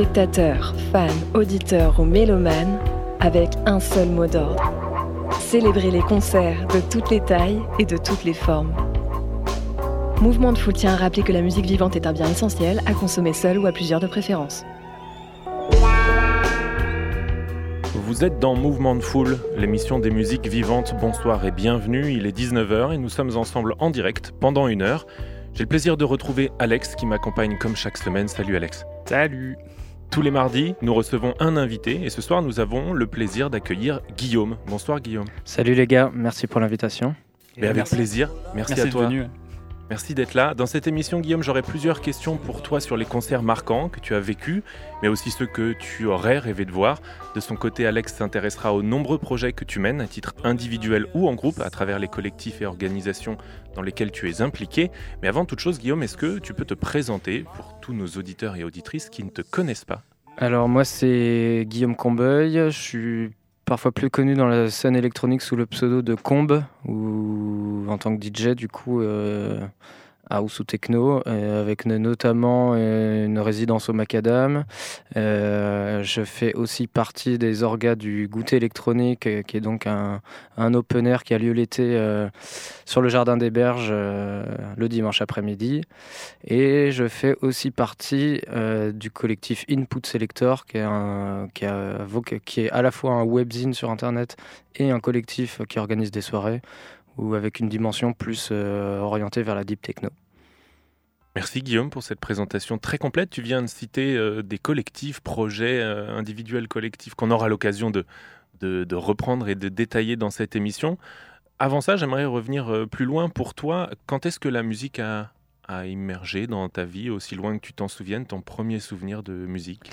spectateurs, fans, auditeurs ou mélomanes avec un seul mot d'ordre. Célébrer les concerts de toutes les tailles et de toutes les formes. Mouvement de Foule tient à rappeler que la musique vivante est un bien essentiel à consommer seul ou à plusieurs de préférence. Vous êtes dans Mouvement de Foule, l'émission des musiques vivantes. Bonsoir et bienvenue. Il est 19h et nous sommes ensemble en direct pendant une heure. J'ai le plaisir de retrouver Alex qui m'accompagne comme chaque semaine. Salut Alex. Salut. Tous les mardis, nous recevons un invité et ce soir, nous avons le plaisir d'accueillir Guillaume. Bonsoir Guillaume. Salut les gars, merci pour l'invitation. Mais avec plaisir. Merci, Merci à toi. d'être venu. Merci d'être là. Dans cette émission, Guillaume, j'aurai plusieurs questions pour toi sur les concerts marquants que tu as vécus, mais aussi ceux que tu aurais rêvé de voir. De son côté, Alex s'intéressera aux nombreux projets que tu mènes, à titre individuel ou en groupe, à travers les collectifs et organisations dans lesquels tu es impliqué. Mais avant toute chose, Guillaume, est-ce que tu peux te présenter pour tous nos auditeurs et auditrices qui ne te connaissent pas? Alors moi c'est Guillaume Combeuil, je suis parfois plus connu dans la scène électronique sous le pseudo de Combe ou en tant que DJ du coup euh, house ou techno euh, avec no- notamment euh, une résidence au Macadam. Euh, je fais aussi partie des orgas du goûter électronique qui est donc un, un open air qui a lieu l'été sur le jardin des Berges le dimanche après-midi. Et je fais aussi partie du collectif Input Selector, qui est, un, a qui est à la fois un webzine sur Internet et un collectif qui organise des soirées, ou avec une dimension plus euh, orientée vers la deep techno. Merci Guillaume pour cette présentation très complète. Tu viens de citer euh, des collectifs, projets euh, individuels, collectifs qu'on aura l'occasion de, reprendre et de détailler dans cette émission. Avant ça, j'aimerais revenir plus loin pour toi. Quand est-ce que la musique a, a immergé dans ta vie, aussi loin que tu t'en souviennes, ton premier souvenir de musique?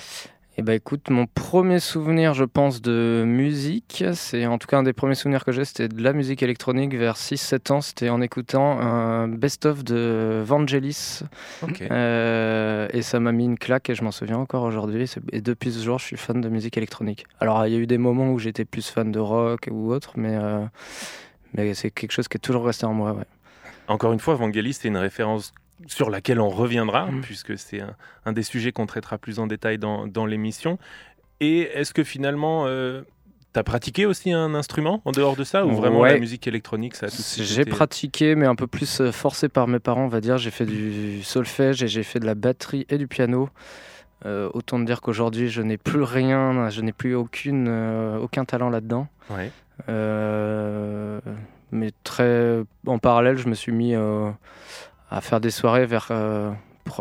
Et bah écoute, mon premier souvenir, je pense, de musique, c'est en tout cas un des premiers souvenirs que j'ai, c'était de la musique électronique vers 6-7 ans. C'était en écoutant un best-of de Vangelis. Ok. Euh, et ça m'a mis une claque et je m'en souviens encore aujourd'hui. Et depuis ce jour, je suis fan de musique électronique. Alors, il y a eu des moments où j'étais plus fan de rock ou autre, mais, euh, mais c'est quelque chose qui est toujours resté en moi. Ouais. Encore une fois, Vangelis, c'est une référence sur laquelle on reviendra, Mhm. puisque c'est un, un des sujets qu'on traitera plus en détail dans, dans l'émission. Et est-ce que finalement, tu as pratiqué aussi un instrument en dehors de ça, ou vraiment Ouais. la musique électronique, ça a tout de suite J'ai été- pratiqué, mais un peu plus euh, forcé par mes parents, on va dire. J'ai fait du solfège et j'ai fait de la batterie et du piano. Euh, autant dire qu'aujourd'hui, je n'ai plus rien, je n'ai plus aucune, euh, aucun talent là-dedans. Ouais. Euh, mais très en parallèle, je me suis mis euh, à faire des soirées euh,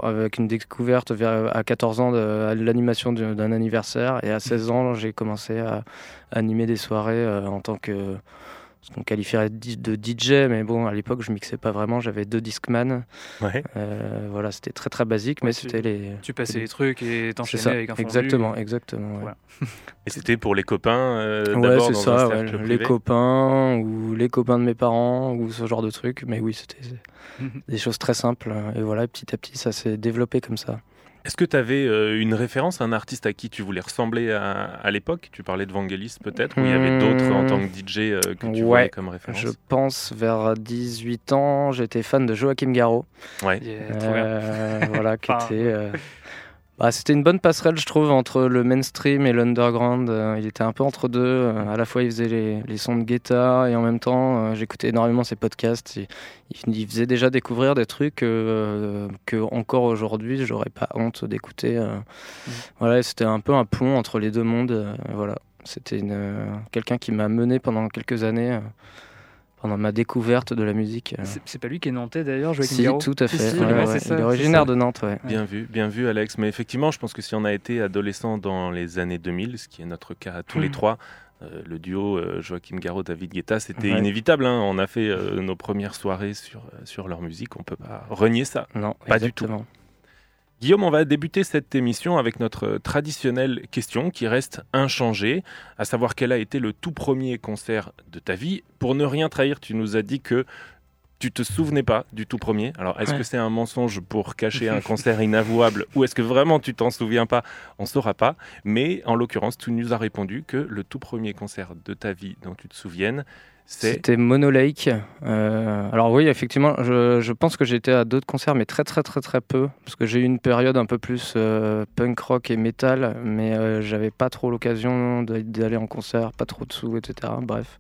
avec une découverte à 14 ans de l'animation d'un d'un anniversaire. Et à 16 ans, j'ai commencé à animer des soirées euh, en tant que ce qu'on qualifierait de DJ. Mais bon, à l'époque, je mixais pas vraiment. J'avais deux Discman. Ouais. Euh, voilà, c'était très très basique, mais Ouais, c'était les. Tu passais les trucs et t'enchaînais avec un fondu. exactement, exactement. ouais. Voilà. Et c'était pour les copains euh, Ouais, d'abord c'est dans ça, un ouais, les copains ou les copains de mes parents ou ce genre de trucs. Mais oui, c'était des choses très simples. Et voilà, petit à petit, ça s'est développé comme ça. Est-ce que tu avais euh, une référence, un artiste à qui tu voulais ressembler à, à l'époque? Tu parlais de Vangelis peut-être, ou il y avait Hmm. d'autres en tant que DJ euh, que tu Ouais, voyais comme référence? Je pense vers 18 ans, j'étais fan de Joachim Garraud. Ouais. Yeah, trop bien. Euh, voilà, qui Enfin, était. bah, c'était une bonne passerelle, je trouve, entre le mainstream et l'underground. Euh, il était un peu entre deux. Euh, à la fois, il faisait les, les sons de Guetta et en même temps, euh, j'écoutais énormément ses podcasts. Il, il- il faisait déjà découvrir des trucs euh, que encore aujourd'hui, j'aurais pas honte d'écouter. euh. Voilà, c'était un peu un pont entre les deux mondes. voilà, c'était quelqu'un qui m'a mené pendant quelques années. Pendant ma découverte de la musique. euh. C'est- pas lui qui est nantais d'ailleurs, Joachim Si, Garraud tout à fait. Si, si, Ouais, ouais, ouais, c'est ça, il est originaire de Nantes, ouais. Bien vu, bien vu Alex. Mais effectivement, je pense que si on a été adolescent dans les années 2000, ce qui est notre cas à tous les Hmm. trois, euh, le duo euh, Joachim Garraud, David Guetta, c'était Ouais. inévitable. hein. On a fait euh, nos premières soirées sur, euh, sur leur musique, on peut pas renier ça. Non, Pas du tout. Guillaume, on va débuter cette émission avec notre traditionnelle question qui reste inchangée, à savoir quel a été le tout premier concert de ta vie. Pour ne rien trahir, tu nous as dit que tu te souvenais pas du tout premier. Alors, est-ce Ouais. que c'est un mensonge pour cacher un concert inavouable ou est-ce que vraiment tu t'en souviens pas? On saura pas. Mais en l'occurrence, tu nous as répondu que le tout premier concert de ta vie dont tu te souviennes, C'était Mono Lake. Euh, alors oui, effectivement, je, pense que été à d'autres concerts, mais très très très très peu, parce que j'ai eu une période un peu plus euh, punk rock et metal, mais euh, j'avais pas trop l'occasion d'aller en concert, pas trop de sous, etc. Bref.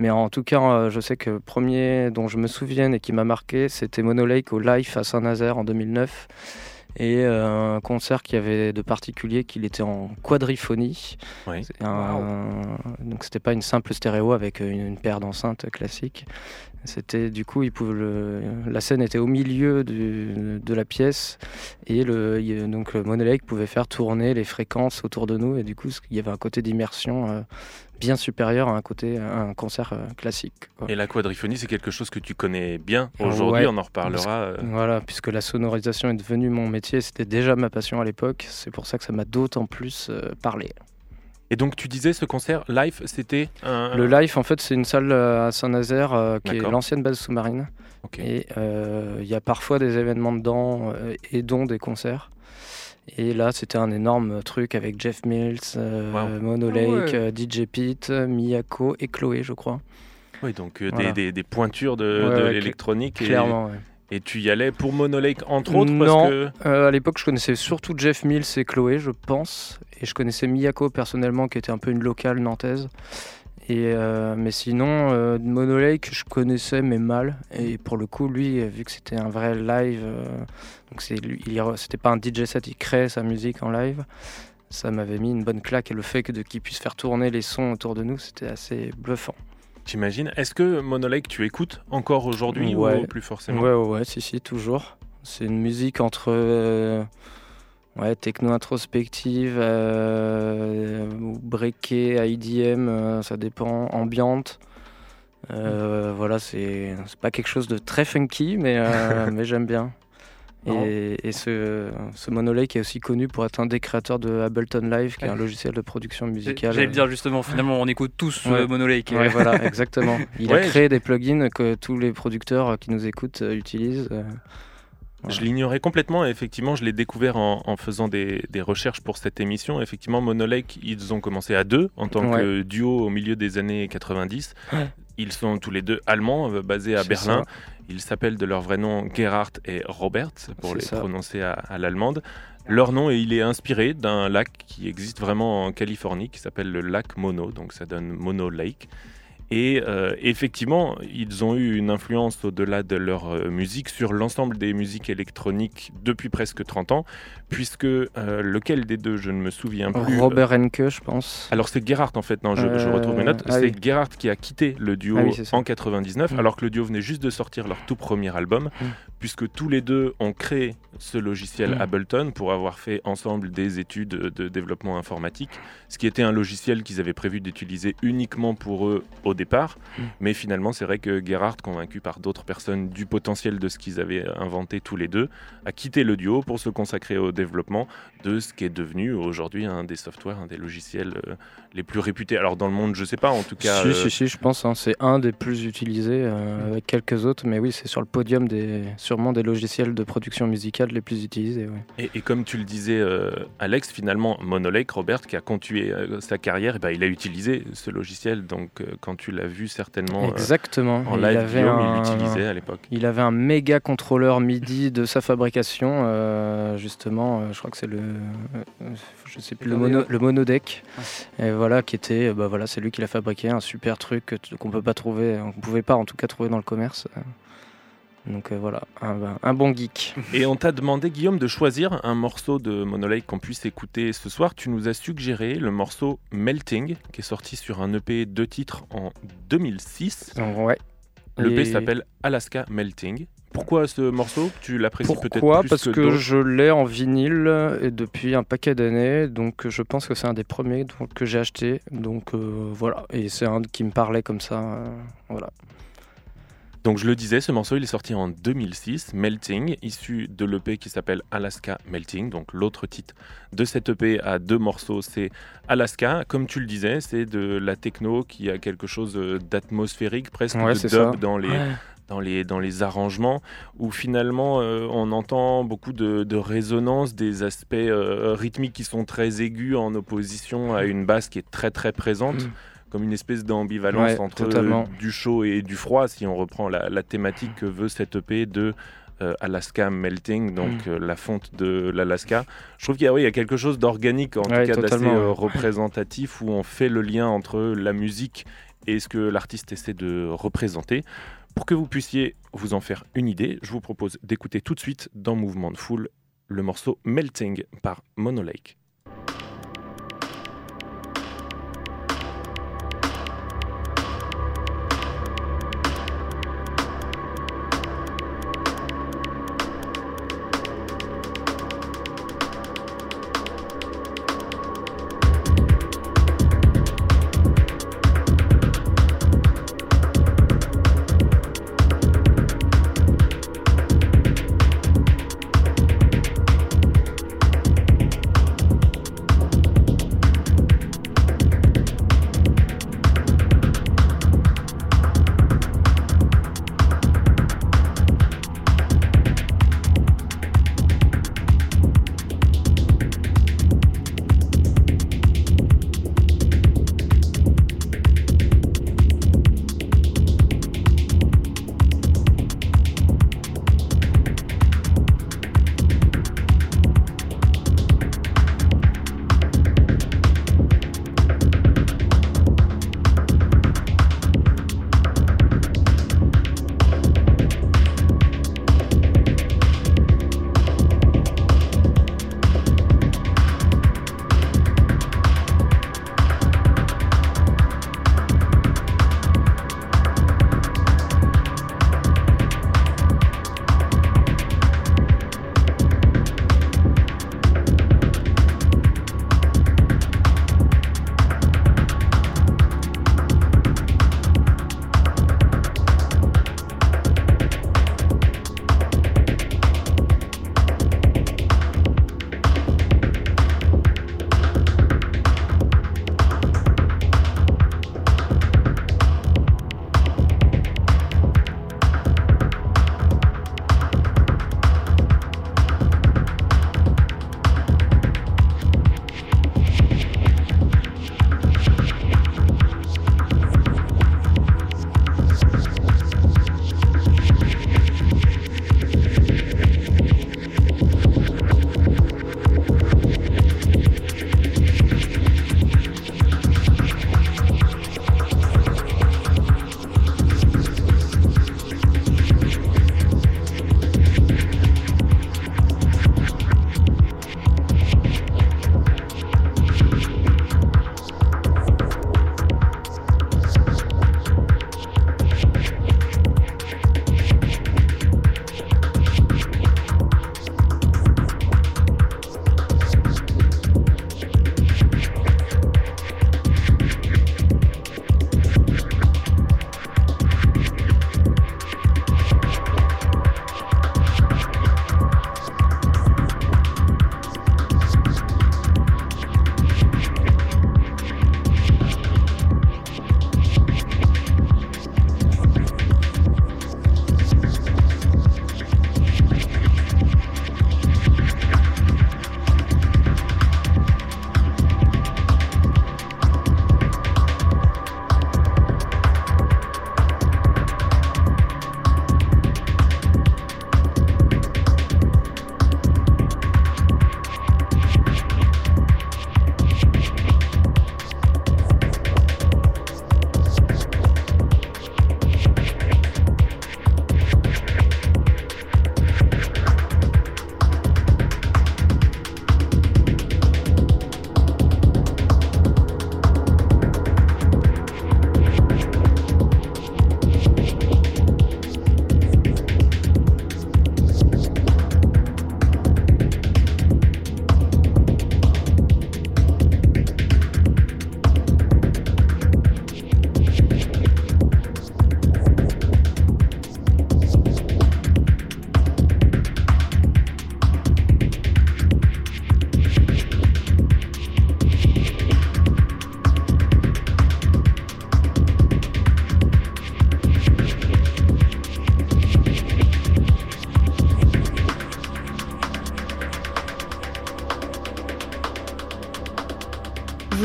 Mais en tout cas, je sais que le premier dont je me souviens et qui m'a marqué, c'était Mono Lake au Life à Saint-Nazaire en 2009. Et euh, un concert qui avait de particulier qu'il était en quadriphonie. Oui. Un- Donc c'était pas une simple stéréo avec une, une paire d'enceintes classique. C'était du coup, il pouvait le- la scène était au milieu du- de la pièce et le, donc le monolake pouvait faire tourner les fréquences autour de nous et du coup il y avait un côté d'immersion euh, bien supérieur à un côté à un concert euh, classique. quoi. Et la quadriphonie, c'est quelque chose que tu connais bien aujourd'hui, ouais. on en reparlera. euh, Voilà, puisque la sonorisation est devenue mon métier, c'était déjà ma passion à l'époque, c'est pour ça que ça m'a d'autant plus euh, parlé. Et donc tu disais ce concert live, c'était un... Le Life, en fait, c'est une salle à Saint-Nazaire euh, qui est l'ancienne base sous-marine. Ok. Et euh, il y a parfois des événements dedans euh, et dont des concerts. Et là, c'était un énorme truc avec Jeff Mills, euh, Wow. Mono Ah ouais. Lake, euh, DJ Pete, Miyako et Chloé, je crois. Oui, donc euh, Voilà. des, des- des pointures de, Ouais, de ouais, l'électronique. Et, Clairement, ouais. et tu y allais pour Monolake entre autres Non. parce que... Euh, à l'époque, je connaissais surtout Jeff Mills et Chloé, je pense. Et je connaissais Miyako personnellement, qui était un peu une locale nantaise. Et, euh, mais sinon, euh, Mono Lake, je connaissais, mais mal. Et pour le coup, lui, euh, vu que c'était un vrai live, euh, donc c'était pas un DJ set, il créait sa musique en live. Ça m'avait mis une bonne claque. Et le fait que de- qu'il puisse faire tourner les sons autour de nous, c'était assez bluffant. J'imagine. Est-ce que Monolake tu écoutes encore aujourd'hui Ouais. ou plus forcément? Ouais, ouais, ouais, si, si, toujours. C'est une musique entre euh, ouais, techno introspective, euh, breaké, IDM, euh, ça dépend, ambiante. Euh, Voilà, c'est pas quelque chose de très funky, mais, euh, mais j'aime bien. Et, et ce, ce Monolake est aussi connu pour être un des créateurs de Ableton Live, qui est un logiciel de production musicale. J'allais le dire justement, finalement, on écoute tous Ouais. euh, Mono Lake. Ouais, voilà, exactement. Il Ouais, a créé des plugins que tous les producteurs qui nous écoutent utilisent. Je l'ignorais complètement et effectivement je l'ai découvert en, en faisant des, des recherches pour cette émission. Effectivement Monolake ils ont commencé à deux en tant que duo au milieu des années 90. Ouais. Ils sont tous les deux allemands euh, basés à Berlin. ça. Ils s'appellent de leur vrai nom Gerhard et Robert pour les ça. prononcer à, à l'allemande. Leur nom il est inspiré d'un lac qui existe vraiment en Californie qui s'appelle le lac Mono, donc ça donne Mono Lake. Et euh, effectivement, ils ont eu une influence au-delà de leur euh, musique sur l'ensemble des musiques électroniques depuis presque 30 ans, puisque euh, lequel des deux, je ne me souviens plus. Robert Henke, je pense. Alors c'est Gerhardt en fait, non, je, je retrouve mes notes. ah c'est oui. Gerhardt qui a quitté le duo Ah oui, en 99, Mm. alors que le duo venait juste de sortir leur tout premier album, Mm. Puisque tous les deux ont créé ce logiciel Mm. Ableton pour avoir fait ensemble des études de développement informatique, ce qui était un logiciel qu'ils avaient prévu d'utiliser uniquement pour eux au départ. Mm. Mais finalement, c'est vrai que Gerhardt, convaincu par d'autres personnes du potentiel de ce qu'ils avaient inventé tous les deux, a quitté le duo pour se consacrer au développement de ce qui est devenu aujourd'hui un des softwares, un des logiciels euh, les plus réputés. Alors dans le monde, je sais pas, en tout cas. si, euh, si, si, je pense. hein, c'est un des plus utilisés, euh, avec quelques autres. Mais oui, c'est sur le podium des, sûrement des logiciels de production musicale les plus utilisés. ouais. Et, et comme tu le disais, euh, Alex, finalement, Monolake, Robert, qui a continué euh, sa carrière, eh ben, il a utilisé ce logiciel. Donc, quand tu l'as vu certainement Exactement. en il, live, avait Guillaume, un, il l'utilisait à l'époque. il avait un méga contrôleur MIDI de sa fabrication, justement. je crois que c'est le, je sais plus, le, mono, le monodeck. Et voilà, qui était, bah voilà, c'est lui qui l'a fabriqué, un super truc qu'on peut pas trouver, on pouvait pas en tout cas trouver dans le commerce. Donc euh, voilà, un, un bon geek. Et on t'a demandé, Guillaume, de choisir un morceau de Monolake qu'on puisse écouter ce soir. Tu nous as suggéré le morceau Melting, qui est sorti sur un EP de titres en 2006. Donc, ouais. L'EP Et s'appelle Alaska Melting. Pourquoi ce morceau? Tu l'apprécies peut-être Pourquoi? plus Parce que, je l'ai en vinyle et depuis un paquet d'années, donc je pense que c'est un des premiers donc, que j'ai acheté. Donc euh, voilà, et c'est un qui me parlait comme ça. euh, voilà. Donc je le disais, ce morceau il est sorti en 2006, Melting, issu de l'EP qui s'appelle Alaska Melting. Donc l'autre titre de cette EP à deux morceaux, c'est Alaska. Comme tu le disais, c'est de la techno qui a quelque chose d'atmosphérique, presque de dub dans les... Dans les, dans les arrangements, où finalement euh, on entend beaucoup de, de, résonance, des aspects euh, rythmiques qui sont très aigus en opposition à une basse qui est très très présente. Mm comme une espèce d'ambivalence entre du chaud et du froid, si on reprend la, thématique que veut cette EP de euh, Alaska Melting, donc mm. la fonte de l'Alaska. Je trouve qu'il y, a quelque chose d'organique, en tout cas d'assez représentatif, où on fait le lien entre la musique et ce que l'artiste essaie de représenter. Pour que vous puissiez vous en faire une idée, je vous propose d'écouter tout de suite dans Mouvement de Foule le morceau Melting par Monolake.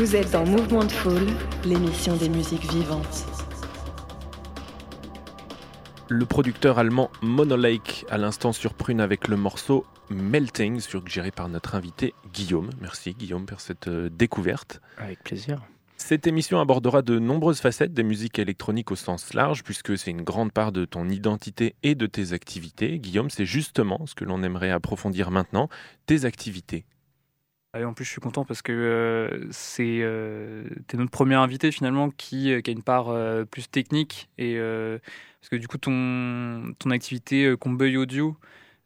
Vous êtes dans Mouvement de Foule, l'émission des musiques vivantes. Le producteur allemand Monolake, à l'instant sur Prune avec le morceau Melting, suggéré par notre invité Guillaume. Merci Guillaume pour cette euh, découverte. Avec plaisir. Cette émission abordera de nombreuses facettes des musiques électroniques au sens large, puisque c'est une grande part de ton identité et de tes activités. Guillaume, c'est justement ce que l'on aimerait approfondir maintenant, tes activités. Ah en plus, je suis content parce que euh, c'est euh, es notre premier invité finalement qui, euh, qui a une part euh, plus technique et parce que du coup ton ton activité Combeuil Audio,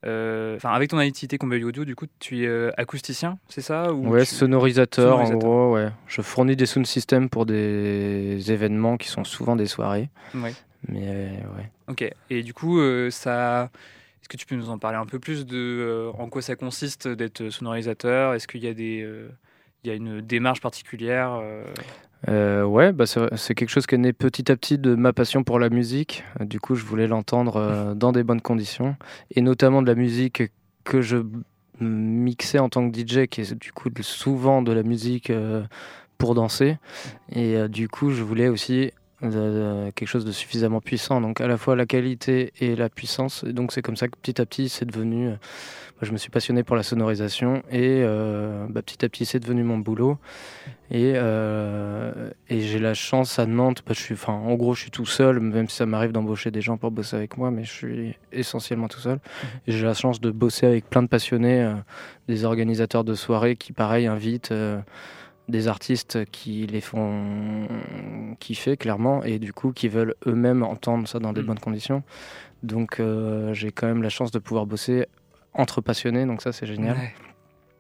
enfin avec ton activité Combeuil Audio, du coup tu es acousticien, c'est ça ou Ouais, tu- sonorisateur, en Sonorisateur. gros, ouais. Je fournis des sound systems pour des événements qui sont souvent des soirées. Ouais. Mais ouais. Ok. Et du coup, ça. Est-ce que tu peux nous en parler un peu plus de euh, en quoi ça consiste d'être sonorisateur? Est-ce qu'il y a des euh, il y a une démarche particulière euh, Euh, ouais, bah c'est quelque chose qui est né petit à petit de ma passion pour la musique. Du coup, je voulais l'entendre euh, dans des bonnes conditions, et notamment de la musique que je mixais en tant que DJ, qui est du coup souvent de la musique euh, pour danser. Et du coup, je voulais aussi quelque chose de suffisamment puissant, donc à la fois la qualité et la puissance. Et donc c'est comme ça que petit à petit, c'est devenu. euh, moi, je me suis passionné pour la sonorisation et euh, bah, petit à petit, c'est devenu mon boulot. Et, euh, et j'ai la chance à Nantes, bah, je suis, enfin, en gros, je suis tout seul, même si ça m'arrive d'embaucher des gens pour bosser avec moi, mais je suis essentiellement tout seul. Et j'ai la chance de bosser avec plein de passionnés, euh, des organisateurs de soirées qui, pareil, invitent des artistes qui les font kiffer, clairement, et du coup, qui veulent eux-mêmes entendre ça dans des Mm. bonnes conditions. Donc, euh, j'ai quand même la chance de pouvoir bosser entre passionnés, donc ça, c'est génial. ouais.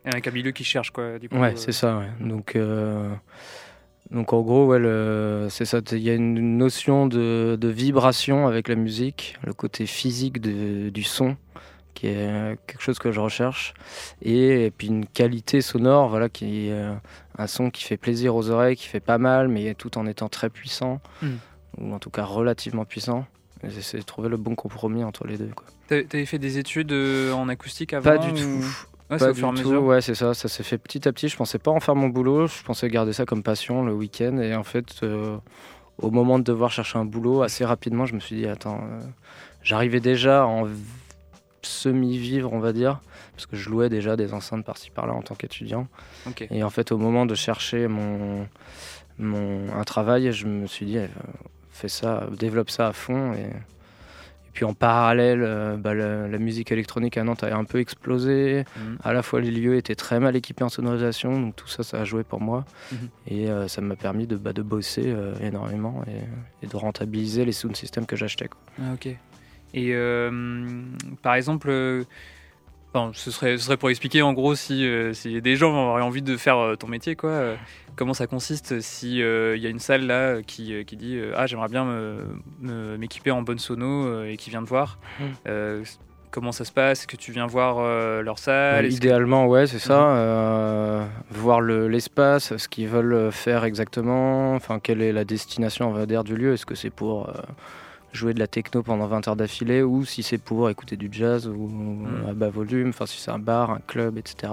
Avec un milieu qui cherche quoi. Du coup, Ouais, euh, c'est ça. Ouais. Donc, euh, donc en gros, ouais, c'est ça. Il y a une notion de, de vibration avec la musique, le côté physique de- du son, qui est quelque chose que je recherche, et, puis une qualité sonore, voilà, qui est euh, un son qui fait plaisir aux oreilles, qui fait pas mal, mais tout en étant très puissant, Mm. ou en tout cas relativement puissant. J'essaie de trouver le bon compromis entre les deux. T'avais fait des études euh, en acoustique avant Pas du ou- tout. Ouais, Pas du tout, ouais, c'est ça. Ça s'est fait petit à petit. Je pensais pas en faire mon boulot. Je pensais garder ça comme passion le week-end. Et en fait, euh, au moment de devoir chercher un boulot, assez rapidement, je me suis dit, attends, euh, j'arrivais déjà en semi-vivre, on va dire, parce que je louais déjà des enceintes par-ci par-là en tant qu'étudiant. Et en fait, au moment de chercher mon, mon, un travail, je me suis dit, eh, fais ça, développe ça à fond. Et, et puis en parallèle, euh, bah, la, la musique électronique à Nantes a un peu explosé. Mhm. À la fois, les lieux étaient très mal équipés en sonorisation, donc tout ça, ça a joué pour moi. Mhm. Et euh, ça m'a permis de, bah, de bosser euh, énormément et, et de rentabiliser les sound systems que j'achetais. Ah, ok. Et euh, par exemple, euh, enfin, ce, serait, ce serait pour expliquer en gros si, euh, si des gens auraient envie de faire euh, ton métier, quoi. euh, comment ça consiste si il y a une salle là qui, qui dit ah j'aimerais bien me- me- m'équiper en bonne sono et qui vient te voir. Mm. Euh, comment ça se passe? Est-ce que tu viens voir leur salle? Que- idéalement, ouais, c'est ça. Euh, voir le- l'espace, ce qu'ils veulent faire exactement, enfin, quelle est la destination, on va dire, du lieu. Est-ce que c'est pour jouer de la techno pendant 20 heures d'affilée ou si c'est pour écouter du jazz ou Mhm. à bas volume, enfin, si c'est un bar, un club, etc.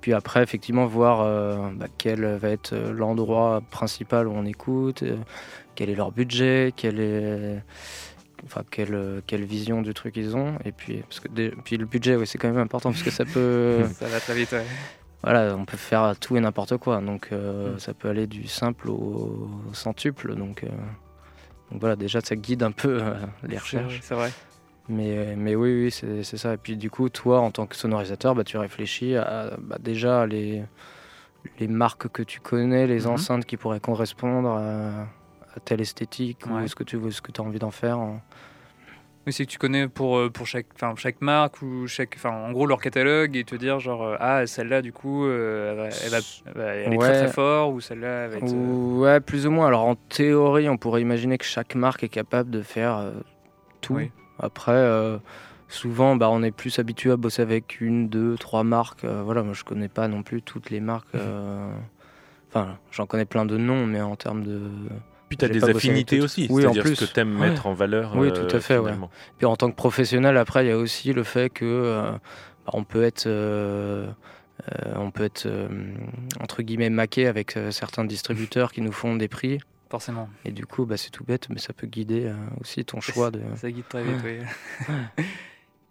Puis après, effectivement, voir euh, bah, quel va être euh, l'endroit principal où on écoute, euh, quel est leur budget, quel est enfin quelle, quelle vision du truc ils ont et puis parce que puis le budget oui c'est quand même important parce que ça peut ça va très vite. ouais. voilà on peut faire tout et n'importe quoi donc euh, Mm. ça peut aller du simple au, au centuple donc, euh, donc voilà déjà ça guide un peu euh, les recherches C'est vrai. mais, mais oui, oui, c'est ça. Et puis du coup, toi, en tant que sonorisateur, bah, tu réfléchis à bah, déjà les, les marques que tu connais, les Mhm. enceintes qui pourraient correspondre à, à telle esthétique ou ce que tu veux, ce que as envie d'en faire. Oui, c'est que tu connais pour, euh, pour chaque, enfin, chaque marque ou chaque, enfin, en gros leur catalogue et te dire genre euh, ah celle-là du coup euh, elle va, elle va, elle aller très très fort ou celle-là elle va être. euh, Ou- Ouais, plus ou moins. Alors en théorie, on pourrait imaginer que chaque marque est capable de faire euh, tout. Oui. Après, souvent, bah, on est plus habitué à bosser avec une, deux, trois marques. Voilà, moi je connais pas non plus toutes les marques. Mhm. Enfin, j'en connais plein de noms, mais en termes de. Puis tu as des affinités aussi, Oui, en c'est-à-dire ce que tu aimes Ouais. mettre en valeur. Oui, euh, tout à fait, ouais. Puis en tant que professionnel, après, il y a aussi le fait que euh, bah, on peut être euh, on peut être entre guillemets maqué avec certains distributeurs qui nous font des prix. Forcément. Et du coup, bah, c'est tout bête, mais ça peut guider aussi ton choix. De... Ça guide très vite, oui.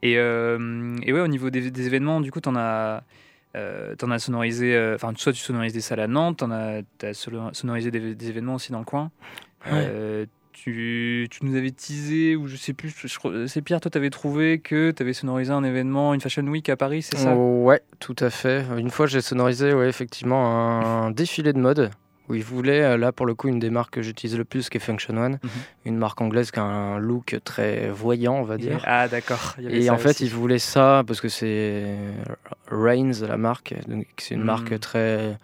et, et ouais, au niveau des, des événements, du coup, tu en as euh, t'en as sonorisé, euh, enfin, soit tu sonorises des salles à Nantes, t'en as, as sonorisé des, événements aussi dans le coin. Euh, tu, tu, nous avais teasé, ou je sais plus, c'est Pierre, toi, t'avais trouvé que t'avais sonorisé un événement, une Fashion Week à Paris, c'est ça? Ouais, tout à fait. Une fois, j'ai sonorisé, ouais, effectivement, un défilé de mode où il voulait, euh, là pour le coup, une des marques que j'utilise le plus, qui est Function One, mhm. une marque anglaise qui a un look très voyant, on va dire. Ah d'accord. Et en fait, il voulait ça parce que c'est Reigns, la marque, c'est une mhm. marque très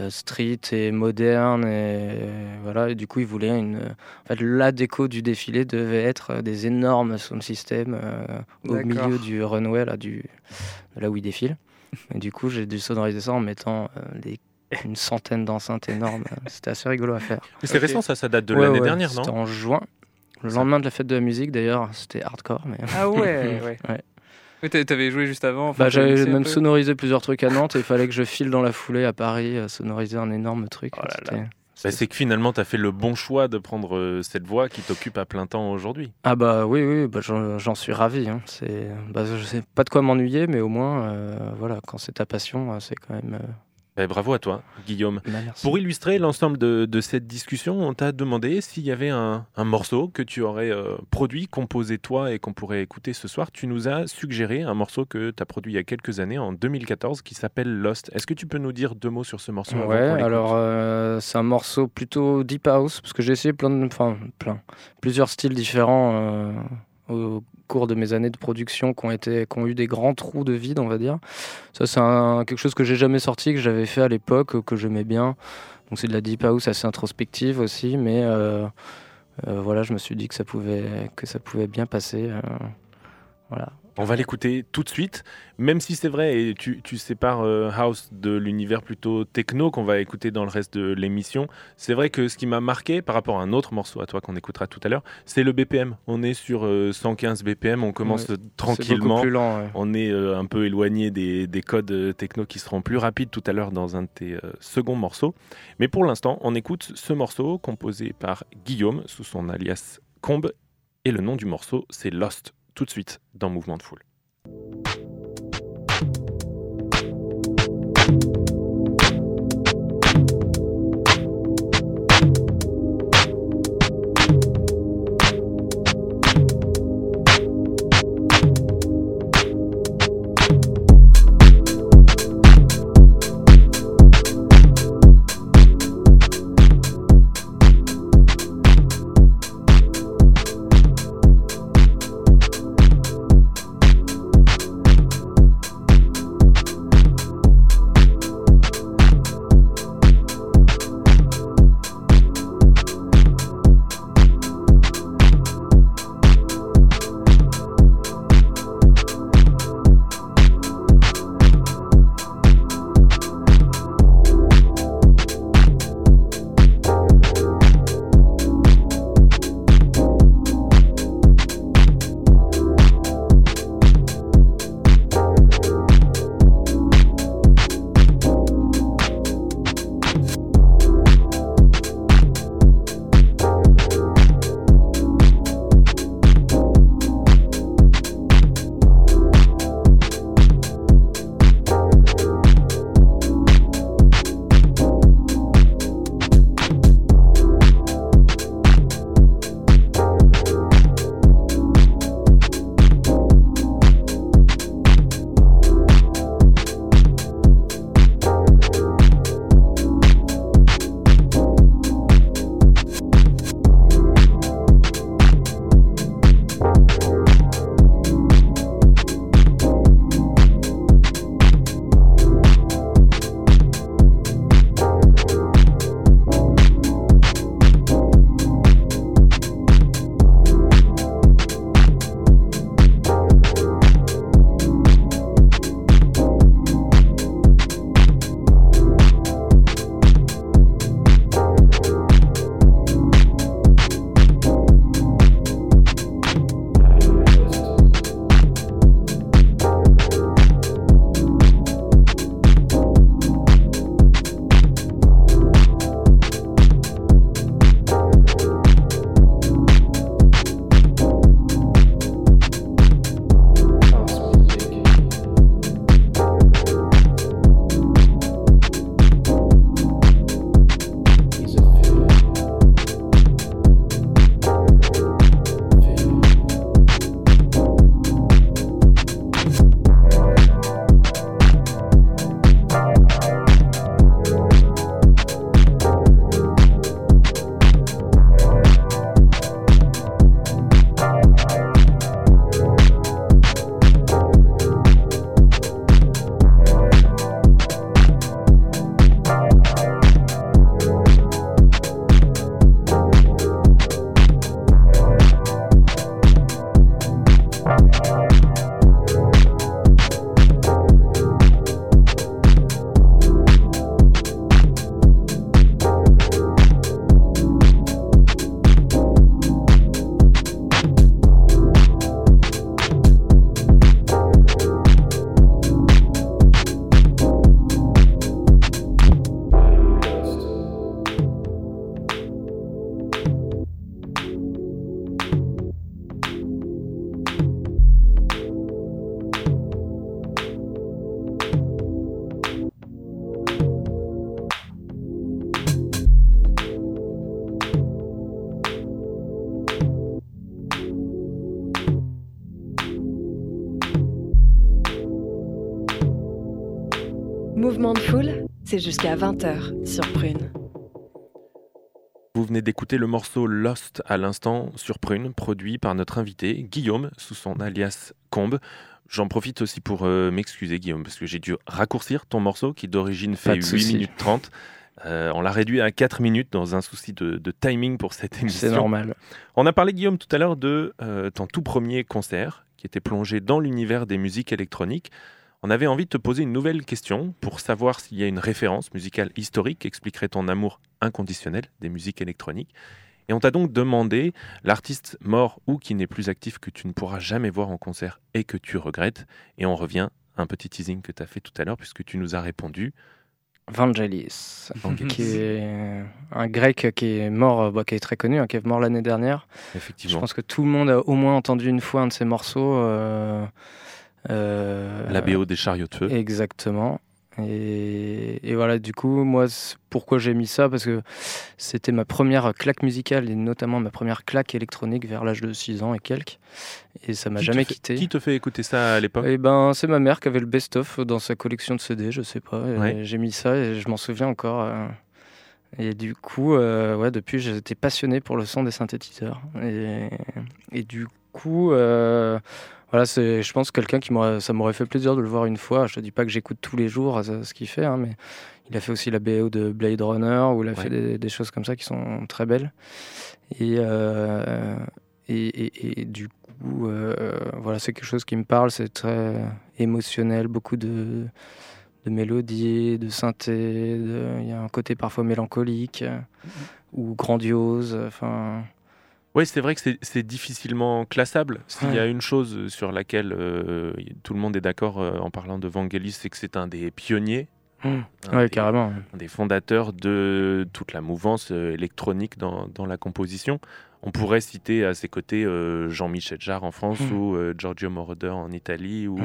euh, street et moderne et voilà. Et du coup, il voulait une. En fait, la déco du défilé devait être des énormes sound systems euh, au milieu du runway là, du là où il défile. Et du coup, j'ai dû sonoriser ça en mettant des une centaine d'enceintes énormes. C'était assez rigolo à faire. C'est récent, ça, ça date de l'année dernière, non C'était en juin. Le lendemain de la fête de la musique, d'ailleurs, c'était hardcore. Mais... Ah ouais, ouais. ouais. T'avais joué juste avant bah, J'avais même sonorisé plusieurs trucs à Nantes et il fallait que je file dans la foulée à Paris, euh, sonoriser un énorme truc. Oh bah, c'est que finalement, tu as fait le bon choix de prendre euh, cette voix qui t'occupe à plein temps aujourd'hui. Ah bah oui, oui, bah, j'en suis ravi. Hein. C'est, bah, je sais pas de quoi m'ennuyer, mais au moins, euh, voilà, quand c'est ta passion, c'est quand même eh, bravo à toi, Guillaume. Bah, Pour illustrer l'ensemble de, cette discussion, on t'a demandé s'il y avait un, morceau que tu aurais euh, produit, composé toi et qu'on pourrait écouter ce soir. Tu nous as suggéré un morceau que tu as produit il y a quelques années, en 2014, qui s'appelle Lost. Est-ce que tu peux nous dire deux mots sur ce morceau Ouais, alors euh, c'est un morceau plutôt deep house, parce que j'ai essayé plein de, enfin, plein, plusieurs styles différents. Euh, au cours de mes années de production qui ont, été, qui ont eu des grands trous de vide, on va dire. Ça, c'est quelque chose que j'ai jamais sorti, que j'avais fait à l'époque, que j'aimais bien. Donc c'est de la deep house assez introspective aussi, mais euh, euh, voilà, je me suis dit que ça pouvait, que ça pouvait bien passer. Euh, voilà. On va l'écouter tout de suite, même si c'est vrai, et tu, sépares euh, House de l'univers plutôt techno qu'on va écouter dans le reste de l'émission. C'est vrai que ce qui m'a marqué par rapport à un autre morceau à toi qu'on écoutera tout à l'heure, c'est le BPM. On est sur 115 euh, BPM, on commence tranquillement. Plus lent, On est euh, un peu éloigné des, des, codes techno qui seront plus rapides tout à l'heure dans un de tes seconds morceaux. Mais pour l'instant, on écoute ce morceau composé par Guillaume sous son alias Combe, et le nom du morceau, c'est Lost tout de suite dans Mouvement de Foule. Jusqu'à 20h sur Prune. Vous venez d'écouter le morceau Lost à l'instant sur Prune, produit par notre invité Guillaume sous son alias Combe. J'en profite aussi pour euh, m'excuser Guillaume parce que j'ai dû raccourcir ton morceau qui d'origine fait 8 minutes 30. Euh, on l'a réduit à 4 minutes dans un souci de, timing pour cette émission. C'est normal. On a parlé Guillaume tout à l'heure de euh, ton tout premier concert qui était plongé dans l'univers des musiques électroniques. On avait envie de te poser une nouvelle question pour savoir s'il y a une référence musicale historique qui expliquerait ton amour inconditionnel des musiques électroniques. Et on t'a donc demandé l'artiste mort ou qui n'est plus actif que tu ne pourras jamais voir en concert et que tu regrettes. Et on revient à un petit teasing que tu as fait tout à l'heure puisque tu nous as répondu. Vangelis, qui est un grec qui est mort, bah, qui est très connu, hein, qui est mort l'année dernière. Effectivement. Je pense que tout le monde a au moins entendu une fois un de ses morceaux. Euh, euh, la BO des chariots de feu. Exactement. Et, voilà, du coup, moi, pourquoi j'ai mis ça? Parce que c'était ma première claque musicale et notamment ma première claque électronique vers l'âge de 6 ans et quelques. Et ça m'a jamais quitté. Qui te fait écouter ça à l'époque? Eh ben, c'est ma mère qui avait le best-of dans sa collection de CD, je sais pas. J'ai mis ça et je m'en souviens encore. Euh. Et du coup, euh, ouais, depuis, j'étais passionné pour le son des synthétiseurs. Et, et du coup, euh, voilà, c'est, je pense, quelqu'un qui m'aurait, ça m'aurait fait plaisir de le voir une fois. Je te dis pas que j'écoute tous les jours euh, ce qu'il fait, hein, mais il a fait aussi la BO de Blade Runner, où il a fait des, choses comme ça qui sont très belles. Et, euh, et, du coup, euh, voilà, c'est quelque chose qui me parle, c'est très émotionnel, beaucoup de, de mélodies, de synthé, il y a un côté parfois mélancolique mm-hmm. ou grandiose. Enfin. Oui, c'est vrai que c'est difficilement classable. S'il y a une chose sur laquelle euh, tout le monde est d'accord euh, en parlant de Vangelis, c'est que c'est un des pionniers. Mmh. Oui, carrément. Un des fondateurs de toute la mouvance euh, électronique dans, dans, la composition. On pourrait citer à ses côtés euh, Jean-Michel Jarre en France hmm. ou euh, Giorgio Moroder en Italie ou,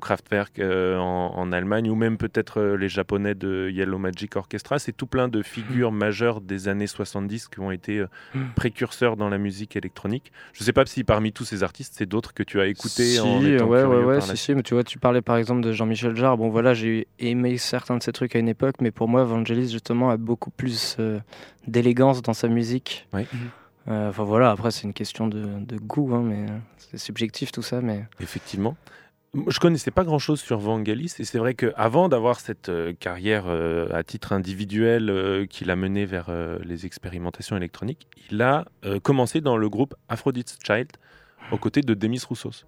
Kraftwerk euh, en, Allemagne ou même peut-être les Japonais de Yellow Magic Orchestra. C'est tout plein de figures hmm. majeures des années 70 qui ont été hmm. précurseurs dans la musique électronique. Je ne sais pas si parmi tous ces artistes, c'est d'autres que tu as écoutés en étant ouais, ouais, ouais, si, si, mais tu vois, tu parlais par exemple de Jean-Michel Jarre. Bon, voilà, j'ai aimé certains de ces trucs à une époque, mais pour moi, Vangelis, justement, a beaucoup plus d'élégance dans sa musique. Oui. Euh, enfin voilà, après c'est une question de, goût, hein, mais c'est subjectif tout ça. Mais effectivement, je connaissais pas grand chose sur Vangelis et c'est vrai qu'avant d'avoir cette euh, carrière euh, à titre individuel qui l'a mené vers les expérimentations électroniques, il a commencé dans le groupe Aphrodite's Child aux côtés de Demis Roussos.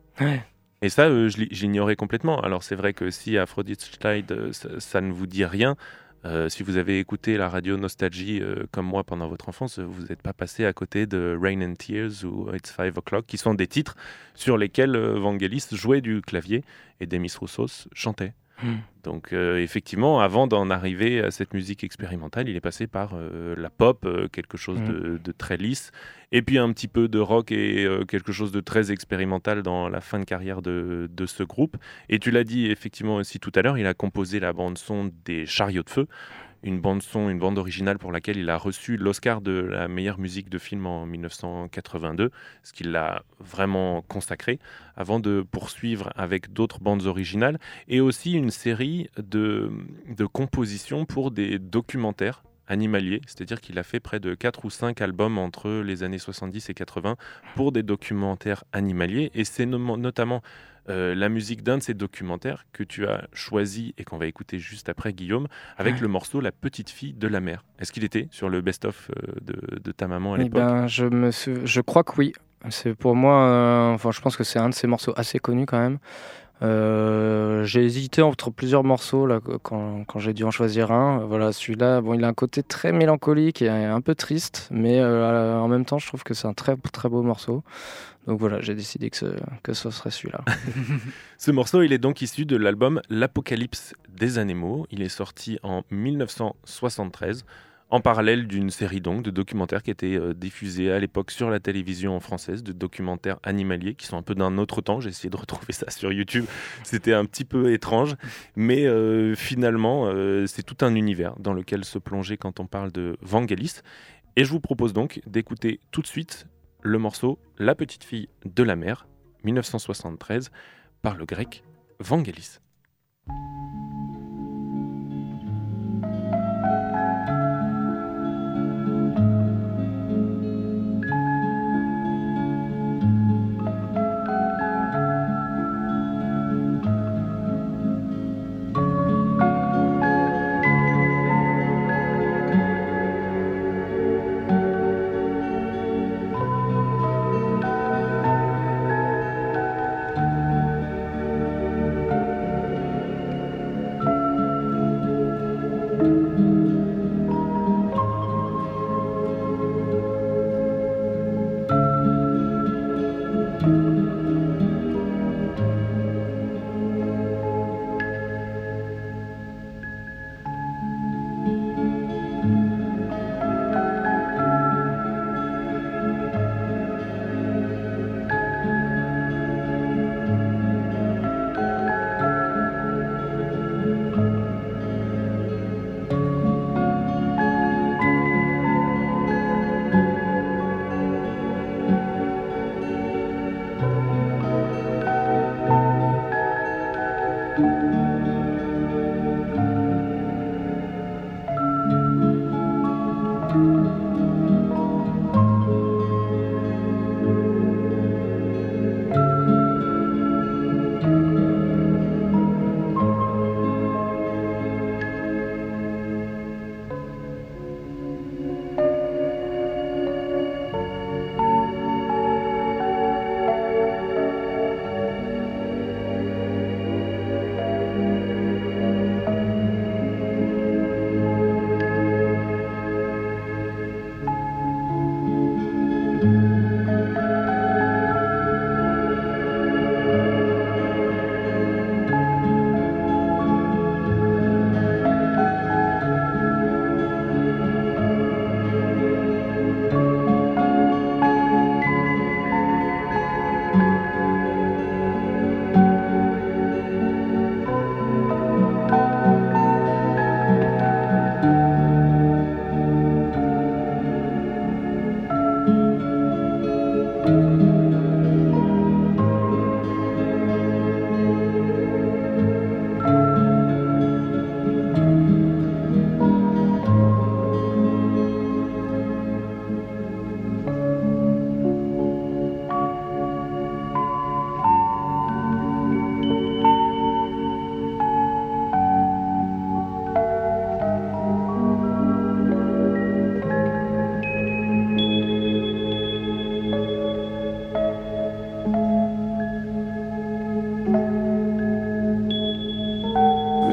Et ça, j'ignorais complètement. Alors c'est vrai que si Aphrodite's Child, ça, ne vous dit rien, euh, si vous avez écouté la radio Nostalgie euh, comme moi pendant votre enfance, vous n'êtes pas passé à côté de Rain and Tears ou It's Five O'Clock, qui sont des titres sur lesquels euh, Vangelis jouait du clavier et Demis Roussos chantait. Hmm. Donc effectivement, avant d'en arriver à cette musique expérimentale, il est passé par la pop, quelque chose hmm. de, très lisse, et puis un petit peu de rock et quelque chose de très expérimental dans la fin de carrière de, de ce groupe. Et tu l'as dit effectivement aussi tout à l'heure, il a composé la bande son des Chariots de Feu, une bande son, une bande originale pour laquelle il a reçu l'Oscar de la meilleure musique de film en 1982, ce qui l'a vraiment consacré, avant de poursuivre avec d'autres bandes originales et aussi une série de, de compositions pour des documentaires animaliers, c'est-à-dire qu'il a fait près de 4 ou 5 albums entre les années 70 et 80 pour des documentaires animaliers, et c'est notamment euh, la musique d'un de ces documentaires que tu as choisi et qu'on va écouter juste après Guillaume, avec le morceau La petite fille de la mer. Est-ce qu'il était sur le best-of euh, de, ta maman à eh l'époque? ben, je, me je crois que oui. C'est pour moi, euh, enfin, je pense que c'est un de ces morceaux assez connus quand même. Euh, j'ai hésité entre plusieurs morceaux là, quand, j'ai dû en choisir un. Voilà, celui-là, bon, il a un côté très mélancolique et un peu triste, mais euh, en même temps, je trouve que c'est un très très beau morceau. Donc voilà, j'ai décidé que ce, que ce serait celui-là. ce morceau, il est donc issu de l'album L'Apocalypse des animaux. Il est sorti en 1973 en parallèle d'une série donc de documentaires qui étaient euh, diffusés à l'époque sur la télévision française, de documentaires animaliers qui sont un peu d'un autre temps. J'ai essayé de retrouver ça sur YouTube. C'était un petit peu étrange, mais euh, finalement, euh, c'est tout un univers dans lequel se plonger quand on parle de Vangelis. Et je vous propose donc d'écouter tout de suite le morceau La petite fille de la mer, 1973, par le grec Vangelis.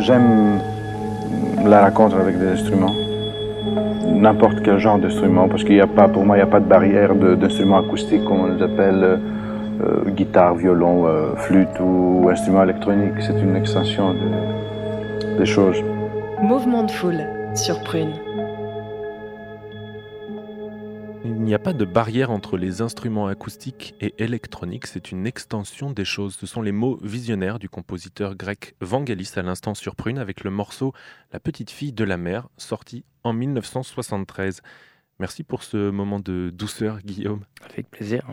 J'aime la rencontre avec des instruments. N'importe quel genre d'instrument, parce qu'il n'y a pas, pour moi, il n'y a pas de barrière d'instruments acoustiques, comme on les appelle, euh, euh, guitare, violon, euh, flûte ou instrument électronique. C'est une extension des choses. Mouvement de foule sur Prune. N'y a pas de barrière entre les instruments acoustiques et électroniques, c'est une extension des choses. Ce sont les mots visionnaires du compositeur grec Vangelis à l'instant sur Prune avec le morceau La petite fille de la mer, sorti en 1973. Merci pour ce moment de douceur, Guillaume. Avec plaisir.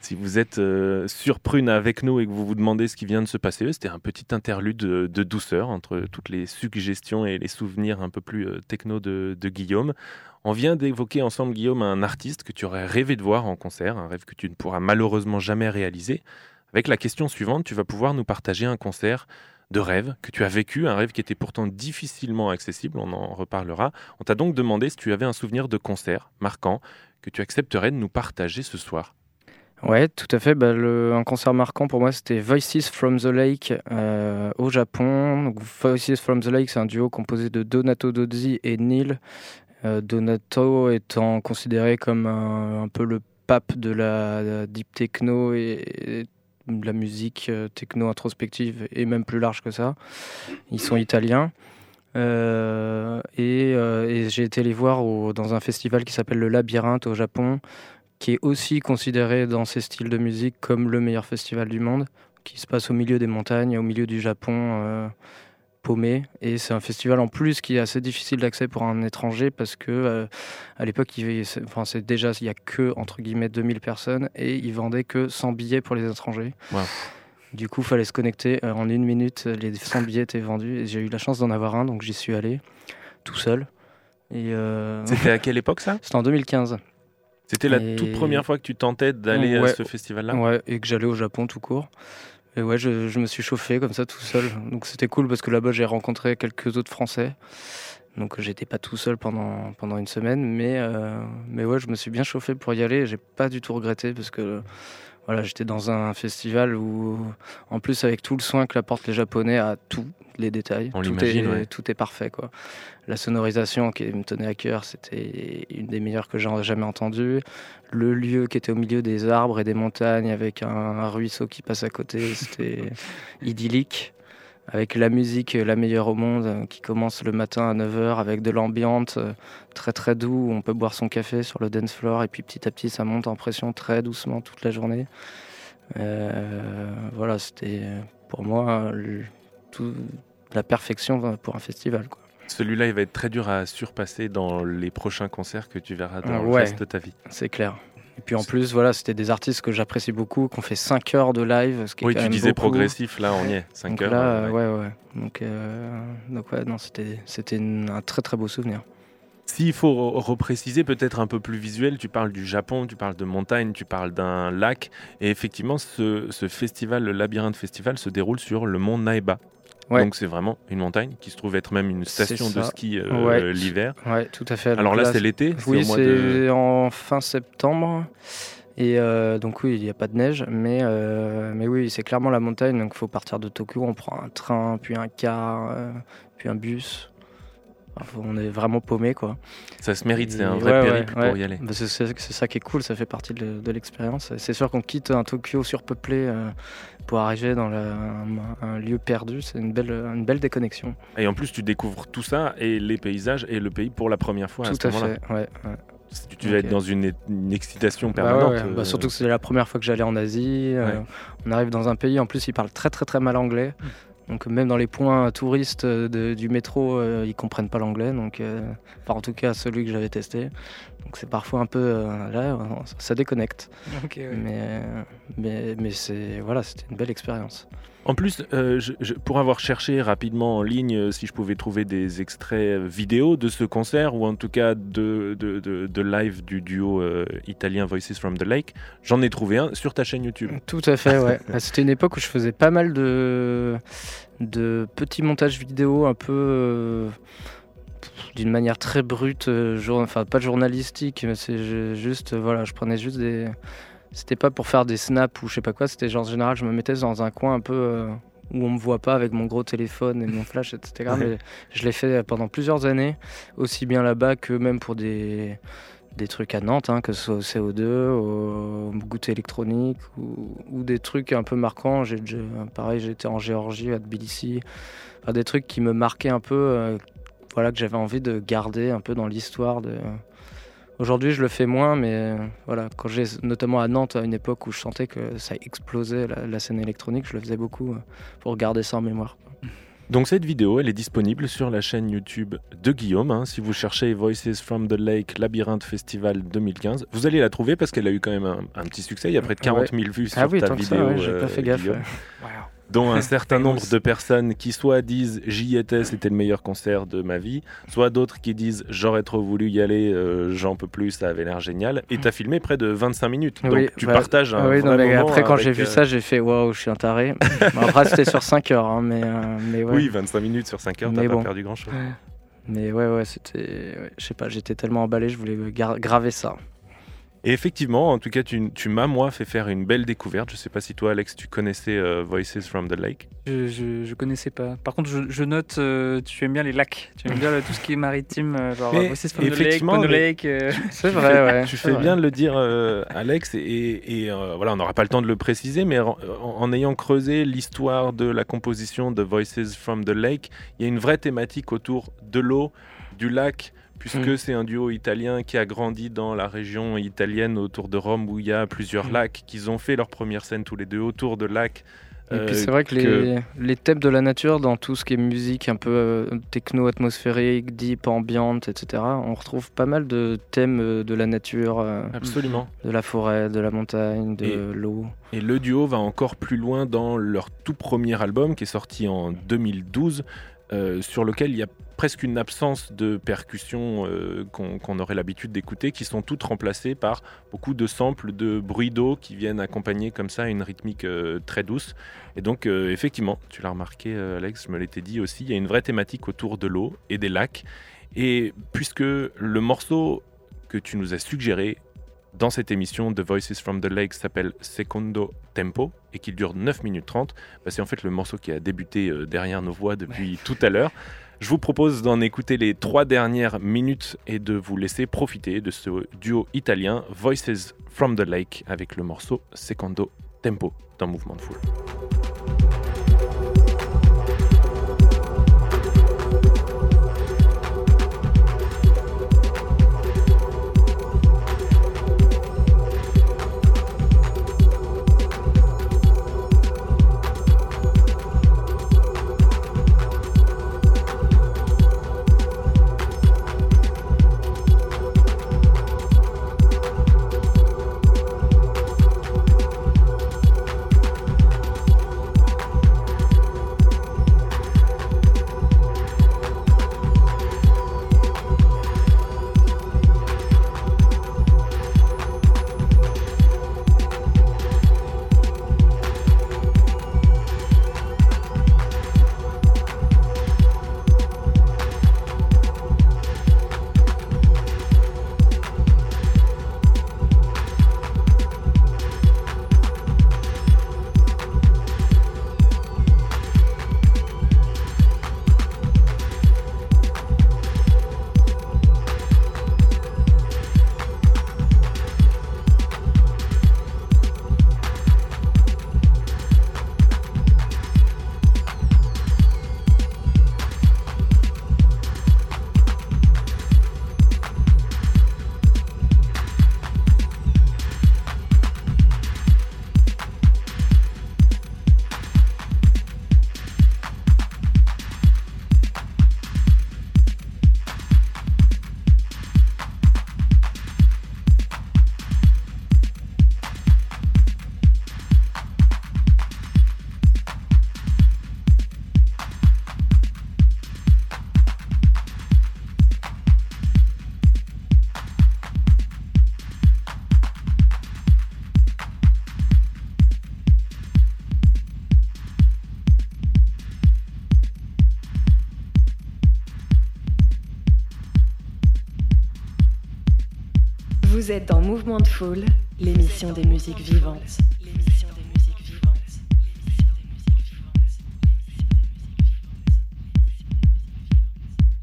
Si vous êtes euh, sur Prune avec nous et que vous vous demandez ce qui vient de se passer, c'était un petit interlude de, douceur entre toutes les suggestions et les souvenirs un peu plus euh, techno de, de Guillaume. On vient d'évoquer ensemble, Guillaume, un artiste que tu aurais rêvé de voir en concert, un rêve que tu ne pourras malheureusement jamais réaliser. Avec la question suivante, tu vas pouvoir nous partager un concert de rêve que tu as vécu, un rêve qui était pourtant difficilement accessible, on en reparlera. On t'a donc demandé si tu avais un souvenir de concert marquant que tu accepterais de nous partager ce soir. Ouais, tout à fait. Bah, un concert marquant pour moi, c'était Voices from the Lake euh, au Japon. Voices from the Lake, c'est un duo composé de Donato Dozzi et Neil. Euh, Donato étant considéré comme un, peu le pape de la, deep techno et, de la musique euh, techno introspective et même plus large que ça. Ils sont italiens. Euh, et, j'ai été les voir dans un festival qui s'appelle le Labyrinthe au Japon, qui est aussi considéré dans ces styles de musique comme le meilleur festival du monde, qui se passe au milieu des montagnes, au milieu du Japon paumé. Et c'est un festival en plus qui est assez difficile d'accès pour un étranger parce que euh, à l'époque, il, enfin, c'est déjà il y a que entre guillemets 2000 personnes et ils vendaient que 100 billets pour les étrangers. Du coup, fallait se connecter euh, en une minute. Les 100 billets étaient vendus et j'ai eu la chance d'en avoir un, donc j'y suis allé tout seul. Et euh, C'était à quelle époque ça? C'était en 2015. C'était la toute première fois que tu tentais d'aller à ce festival-là? Ouais, et que j'allais au Japon tout court. Et ouais, je, me suis chauffé comme ça tout seul. Donc c'était cool parce que là-bas j'ai rencontré quelques autres Français. Donc j'étais pas tout seul pendant, pendant une semaine. Mais, euh, mais ouais, je me suis bien chauffé pour y aller. J'ai pas du tout regretté parce que voilà, j'étais dans un festival où, en plus, avec tout le soin que l'apportent les Japonais à tous les détails, tout, est, tout est parfait. Quoi. La sonorisation qui me tenait à cœur, c'était une des meilleures que j'ai jamais entendues. Le lieu qui était au milieu des arbres et des montagnes avec un ruisseau qui passe à côté, c'était idyllique avec la musique la meilleure au monde euh, qui commence le matin à 9h avec de l'ambiance euh, très très doux. On peut boire son café sur le dance floor et puis petit à petit ça monte en pression très doucement toute la journée. Euh, voilà, c'était pour moi la perfection pour un festival. Celui-là, il va être très dur à surpasser dans les prochains concerts que tu verras dans le reste de ta vie. C'est clair. Et puis en plus, voilà, c'était des artistes que j'apprécie beaucoup, qui ont fait 5 heures de live. Ce qui oui, tu disais progressif, là on y est, 5 heures. Là, ouais, ouais. Donc, euh, donc ouais, non, c'était, c'était un très très beau souvenir. S'il faut repréciser, peut-être un peu plus visuel, tu parles du Japon, tu parles de montagne, tu parles d'un lac. Et effectivement, ce, ce festival, le Labyrinthe Festival, se déroule sur le mont Naeba, donc c'est vraiment une montagne qui se trouve être même une station de ski euh, l'hiver. Ouais, tout à fait. Alors là, c'est l'été Oui, c'est en fin septembre. Et euh, donc oui, il n'y a pas de neige, mais, euh, mais oui, c'est clairement la montagne. Donc il faut partir de Tokyo, on prend un train, puis un car, puis un bus on est vraiment paumé quoi. Ça se mérite, c'est un vrai périple pour y aller. Bah, c'est ça qui est cool, ça fait partie de, l'expérience. C'est sûr qu'on quitte un Tokyo surpeuplé euh, pour arriver dans un, lieu perdu, c'est une belle, une belle déconnexion. Et en plus, tu découvres tout ça et les paysages et le pays pour la première fois tout à ce moment-là. Ouais, tu vas être dans une, excitation bah permanente. Bah, surtout que c'est la première fois que j'allais en Asie. Euh, on arrive dans un pays, en plus, ils parlent très très très mal anglais. Donc même dans les points touristes euh, du métro, euh, ils comprennent pas l'anglais. Donc, euh, en tout cas celui que j'avais testé. Donc c'est parfois un peu là, ça déconnecte. Mais mais, mais c'est voilà, c'était une belle expérience. En plus, euh, pour avoir cherché rapidement en ligne euh, si je pouvais trouver des extraits vidéo de ce concert, ou en tout cas de, de, live du duo euh, italien Voices from the Lake, j'en ai trouvé un sur ta chaîne YouTube. Tout à fait, ouais. Bah, c'était une époque où je faisais pas mal de, de petits montages vidéo un peu d'une manière très brute, enfin pas journalistique, mais c'est juste, voilà, je prenais juste des c'était pas pour faire des snaps ou je sais pas quoi, c'était genre en général je me mettais dans un coin un peu euh, où on me voit pas avec mon gros téléphone et mon flash, etc. Mais je l'ai fait pendant plusieurs années, aussi bien là-bas que même pour des, des trucs à Nantes, hein, que ce soit au CO2, au goûter électronique ou, des trucs un peu marquants. J'ai pareil, j'étais en Géorgie, à Tbilissi, des trucs qui me marquaient un peu, euh, voilà, que j'avais envie de garder un peu dans l'histoire de. Aujourd'hui, je le fais moins, mais voilà, quand j'ai notamment à Nantes, à une époque où je sentais que ça explosait la scène électronique, je le faisais beaucoup euh, pour garder ça en mémoire. Donc cette vidéo, elle est disponible sur la chaîne YouTube de Guillaume. Hein. si vous cherchez Voices from the Lake Labyrinthe Festival 2015, vous allez la trouver parce qu'elle a eu quand même un, petit succès. Il y a près de 40 000 vues ah sur ta vidéo. Ça, ouais, pas fait gaffe dont un certain nombre de personnes qui soit disent j'y étais, c'était le meilleur concert de ma vie, soit d'autres qui disent j'aurais trop voulu y aller, euh, j'en peux plus, ça avait l'air génial. Et tu as filmé près de 25 minutes, donc tu bah, partages un oui, vrai Après, quand j'ai vu euh, ça, j'ai fait waouh, je suis un taré. après, c'était sur 5 heures, hein, mais, euh, mais Oui, 25 minutes sur 5 heures, t'as pas perdu grand chose. Mais ouais, ouais, c'était. je sais pas, j'étais tellement emballé, je voulais graver ça. Et effectivement, en tout cas, tu, m'as, moi, fait faire une belle découverte. Je ne sais pas si toi, Alex, tu connaissais euh, Voices from the Lake. Je, je, connaissais pas. Par contre, je, note, euh, tu aimes bien les lacs. Tu aimes bien tout ce qui est maritime, euh, genre Voices from the Lake, Pono Lake. C'est vrai, ouais. Tu fais bien de le dire, Alex. Et, voilà, on n'aura pas le temps de le préciser, mais en, en ayant creusé l'histoire de la composition de Voices from the Lake, il y a une vraie thématique autour de l'eau, du lac, puisque mm. c'est un duo italien qui a grandi dans la région italienne autour de Rome où il y a plusieurs mm. lacs, qu'ils ont fait leur première scène tous les deux autour de lacs. Et puis c'est vrai que, Les, les, thèmes de la nature, dans tout ce qui est musique un peu euh, techno-atmosphérique, deep, ambiante, etc., on retrouve pas mal de thèmes euh, de la nature. Euh, Absolument. De la forêt, de la montagne, de l'eau. Et le duo va encore plus loin dans leur tout premier album qui est sorti en 2012, sur lequel il y a presque une absence de percussions euh, qu'on aurait l'habitude d'écouter, qui sont toutes remplacées par beaucoup de samples de bruit d'eau qui viennent accompagner comme ça une rythmique euh, très douce. Et donc euh, effectivement, tu l'as remarqué Alex, je me l'étais dit aussi, il y a une vraie thématique autour de l'eau et des lacs. Et puisque le morceau que tu nous as suggéré dans cette émission The Voices from the Lake s'appelle Secondo Tempo et qu'il dure 9 minutes 30, bah, c'est en fait le morceau qui a débuté derrière nos voix depuis tout à l'heure. Je vous propose d'en écouter les trois dernières minutes et de vous laisser profiter de ce duo italien Voices from the Lake avec le morceau Secondo Tempo dans Mouvement de Foule. Vous êtes dans Mouvement de Foule, l'émission des musiques vivantes.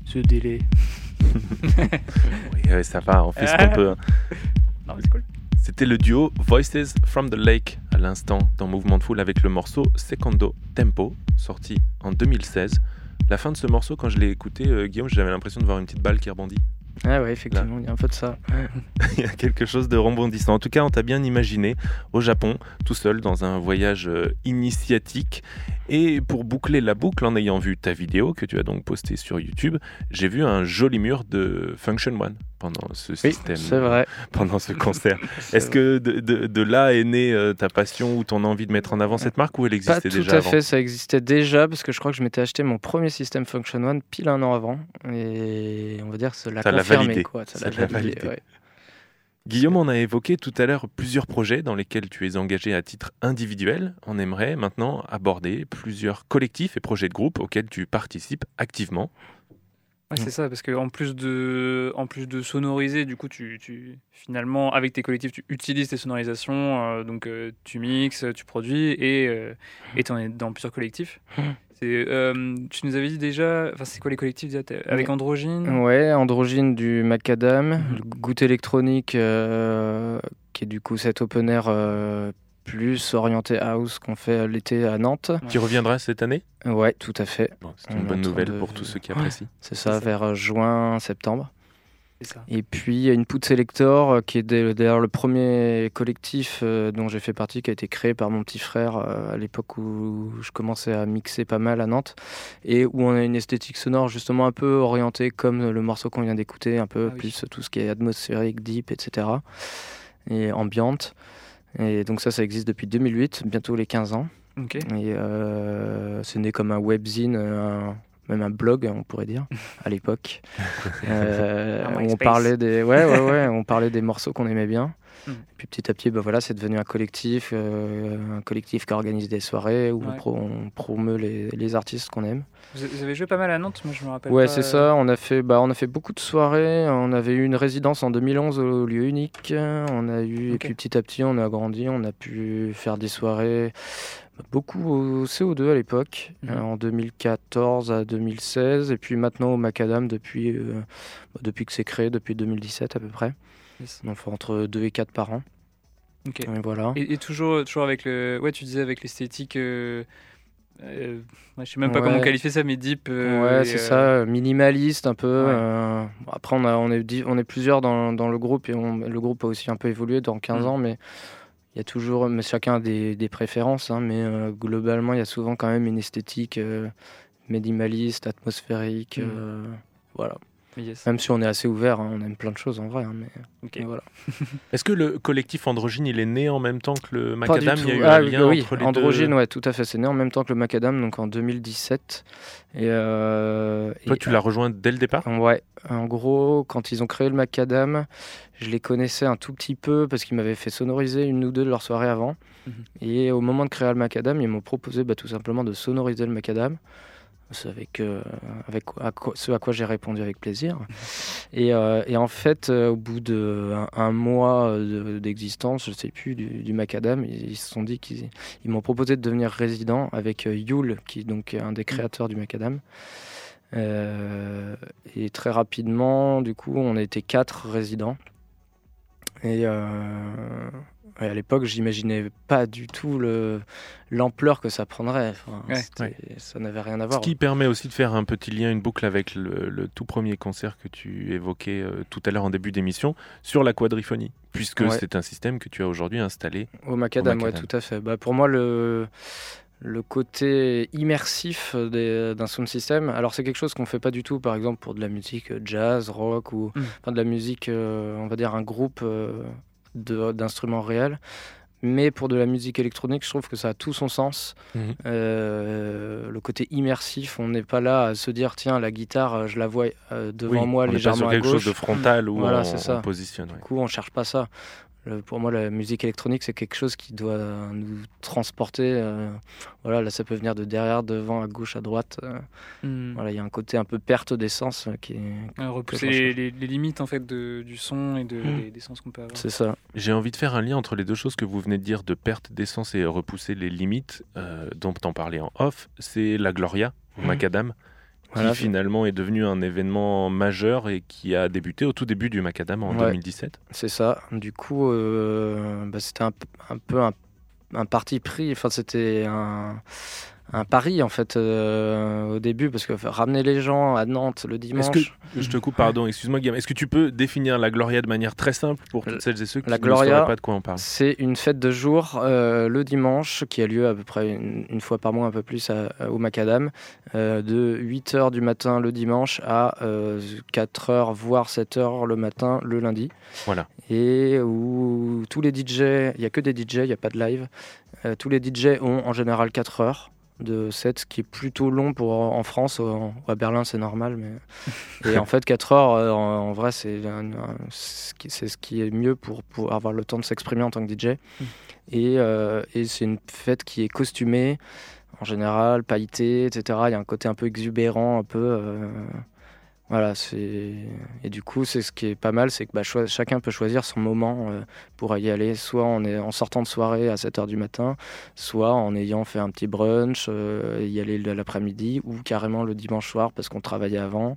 Ce délai. oui, ça va, on fait ce qu'on peut. Hein. C'était le duo Voices from the Lake à l'instant dans Mouvement de Foule avec le morceau Secondo Tempo, sorti en 2016. La fin de ce morceau, quand je l'ai écouté, euh, Guillaume, j'avais l'impression de voir une petite balle qui rebondit. Ah ouais, effectivement, il y a un peu de ça. Il y a quelque chose de rebondissant. En tout cas, on t'a bien imaginé au Japon, tout seul, dans un voyage euh, initiatique. Et pour boucler la boucle, en ayant vu ta vidéo que tu as donc postée sur YouTube, j'ai vu un joli mur de Function One pendant ce système, vrai. pendant ce concert. Est-ce que de, de- de là est née euh, ta passion ou ton envie de mettre en avant cette marque ou elle Pas existait tout déjà à avant fait, ça existait déjà parce que je crois que je m'étais acheté mon premier système Function One pile un an avant et on va dire que ça l'a confirmé. Quoi. Ça Ça l'a l'a validé, validé. ouais. Guillaume, on a évoqué tout à l'heure plusieurs projets dans lesquels tu es engagé à titre individuel. On aimerait maintenant aborder plusieurs collectifs et projets de groupe auxquels tu participes activement. Ouais, c'est ça, parce que en plus de, en plus de sonoriser, du coup, tu, tu finalement avec tes collectifs, tu utilises tes sonorisations, euh, donc euh, tu mixes, tu produis et euh, et t'en es dans plusieurs collectifs. Euh, tu nous avais dit déjà, enfin c'est quoi les collectifs déjà? Avec Androgyne? Ouais, Androgyne du Macadam, Mhm. le Goutte électronique qui est du coup cet open air plus orienté house qu'on fait l'été à Nantes. Qui reviendra cette année? Ouais, tout à fait. Bon, C'est une bonne nouvelle de- pour tous ceux qui Ouais. apprécient. C'est ça, vers euh, juin, septembre. Ça. Et puis il y a une Put Selector euh, qui est d'a- d'ailleurs le premier collectif euh, dont j'ai fait partie, qui a été créé par mon petit frère à l'époque où je commençais à mixer pas mal à Nantes et où on a une esthétique sonore justement un peu orientée comme le morceau qu'on vient d'écouter, un peu Ah oui. plus tout ce qui est atmosphérique, deep, etc. et ambiante. Et donc ça, ça existe depuis 2008, bientôt les 15 ans. Ok. Et euh, c'est né comme un webzine, un- même un blog, on pourrait dire, à l'époque. Euh, on parlait des, ouais, ouais, ouais, on parlait des morceaux qu'on aimait bien. Hmm. Et puis petit à petit, bah voilà, c'est devenu un collectif, euh, un collectif qui organise des soirées où on, Ouais. pro- on promeut les, les artistes qu'on aime. Vous avez joué pas mal à Nantes, moi je me rappelle. Ouais, c'est euh, ça. On a fait, bah, on a fait beaucoup de soirées. On avait eu une résidence en 2011 au lieu unique. On a eu, et puis petit à petit, on a grandi. On a pu faire des soirées, bah, beaucoup au CO2 à l'époque, Mhm. euh, en 2014 à 2016, et puis maintenant au Macadam depuis, euh, bah, depuis que c'est créé, depuis 2017 à peu près. Yes. On fait entre 2 et 4 par an. Ok. Et voilà. Et, et toujours, toujours avec le. Ouais, tu disais avec l'esthétique. Euh... euh, je sais même pas Ouais. comment qualifier ça, mais deep. euh, Ouais, c'est euh, ça, minimaliste un peu. Ouais. euh, après, on, a, on, est, di- on est plusieurs dans, dans le groupe et on- le groupe a aussi un peu évolué dans 15 Mm. ans, mais il y a toujours, mais chacun a des, des préférences, hein, mais euh, globalement, il y a souvent quand même une esthétique euh, minimaliste, atmosphérique. Mm. euh, voilà. Yes. Même si on est assez ouvert, hein, on aime plein de choses en vrai, hein, mais, voilà. Est-ce que le collectif Androgyne, il est né en même temps que le Pas du Macadam Il y a tout. eu Ah un oui, lien oui, entre les Androgyne, deux ouais, tout à fait. C'est né en même temps que le Macadam, donc en 2017. Et, euh, Toi, et- tu l'as rejoint dès le départ? Ouais, en gros, quand ils ont créé le Macadam, je les connaissais un tout petit peu parce qu'ils m'avaient fait sonoriser une ou deux de leurs soirées avant. Mhm. Et au moment de créer le Macadam, ils m'ont proposé bah, tout simplement de sonoriser le Macadam. Avec, euh, avec à quoi- ce à quoi j'ai répondu avec plaisir. Et, euh, et en fait, euh, au bout d'un un mois de- d'existence, je sais plus, du, du Macadam, ils, ils se sont dit qu'ils ils m'ont proposé de devenir résident avec Yul, qui est donc un des créateurs du Macadam. Et très rapidement, du coup, on était quatre résidents. Et, euh, et à l'époque, j'imaginais pas du tout le- l'ampleur que ça prendrait. Enfin, Ouais, c'était- Ça n'avait rien à Ce voir. qui permet aussi de faire un petit lien, une boucle avec le, le tout premier concert que tu évoquais euh, tout à l'heure en début d'émission sur la quadriphonie, puisque Ouais. c'est un système que tu as aujourd'hui installé. Au macadam, Au macadam. tout à fait. Bah, pour moi, le, le côté immersif des- d'un sound system, alors c'est quelque chose qu'on fait pas du tout, par exemple, pour de la musique euh, jazz, rock, ou Mm. enfin, de la musique, euh, on va dire, un groupe euh, d'instruments réels. Mais pour de la musique électronique, je trouve que ça a tout son sens. Mhm. Euh, le côté immersif, on n'est pas là à se dire, tiens, la guitare, euh, je la vois euh, devant Oui, moi on n'est pas légèrement sur à quelque gauche. chose de frontal où Voilà, on, positionne. Du coup, on cherche pas ça. Le- pour moi, la musique électronique, c'est quelque chose qui doit nous transporter. euh, voilà, là, ça peut venir de derrière, devant, à gauche, à droite. euh, Hmm. voilà, il y a un côté un peu perte d'essence euh, qui est. Ouais, repousser les, les- les limites en fait de, du son et de, Hmm. des, des sens qu'on peut avoir. C'est ça. J'ai envie de faire un lien entre les deux choses que vous venez de dire de perte d'essence et repousser les limites, euh, dont t'en parlais en off. C'est la Gloria, Mhm. Macadam, Voilà, qui finalement est devenu un événement majeur et qui a débuté au tout début du Macadam en Ouais. 2017. C'est ça. Du coup, euh, bah, c'était un, peu un, un parti pris. Enfin, c'était un, un pari en fait euh, au début parce que ramener les gens à Nantes le dimanche. Que je te coupe, pardon, excuse-moi Guillaume, est-ce que tu peux définir la Gloria de manière très simple pour toutes celles et ceux qui La ne Gloria, pas de quoi on parle? C'est une fête de jour euh, le dimanche qui a lieu à peu près une, une fois par mois, un peu plus à- à- au Macadam, euh, de 8h du matin le dimanche à 4h voire 7h le matin le lundi. Voilà. Et où tous les DJ, il n'y a que des DJ, il n'y a pas de live, tous les DJ ont en général 4 heures de set, ce qui est plutôt long pour en France. En- à Berlin, c'est normal. Mais... Et en fait, 4 heures, euh, en, en vrai, c'est ce qui- est mieux pour, pour avoir le temps de s'exprimer en tant que DJ. Et, euh, et c'est une fête qui est costumée, en général, pailletée, etc. Il y a un côté un peu exubérant, un peu. euh, voilà, c'est et du coup, c'est ce qui est pas mal, c'est que bah, chacun peut choisir son moment euh, pour y aller, soit en, est- en sortant de soirée à 7h du matin, soit en ayant fait un petit brunch, euh, y aller le- l'après-midi, ou carrément le dimanche soir parce qu'on travaillait avant.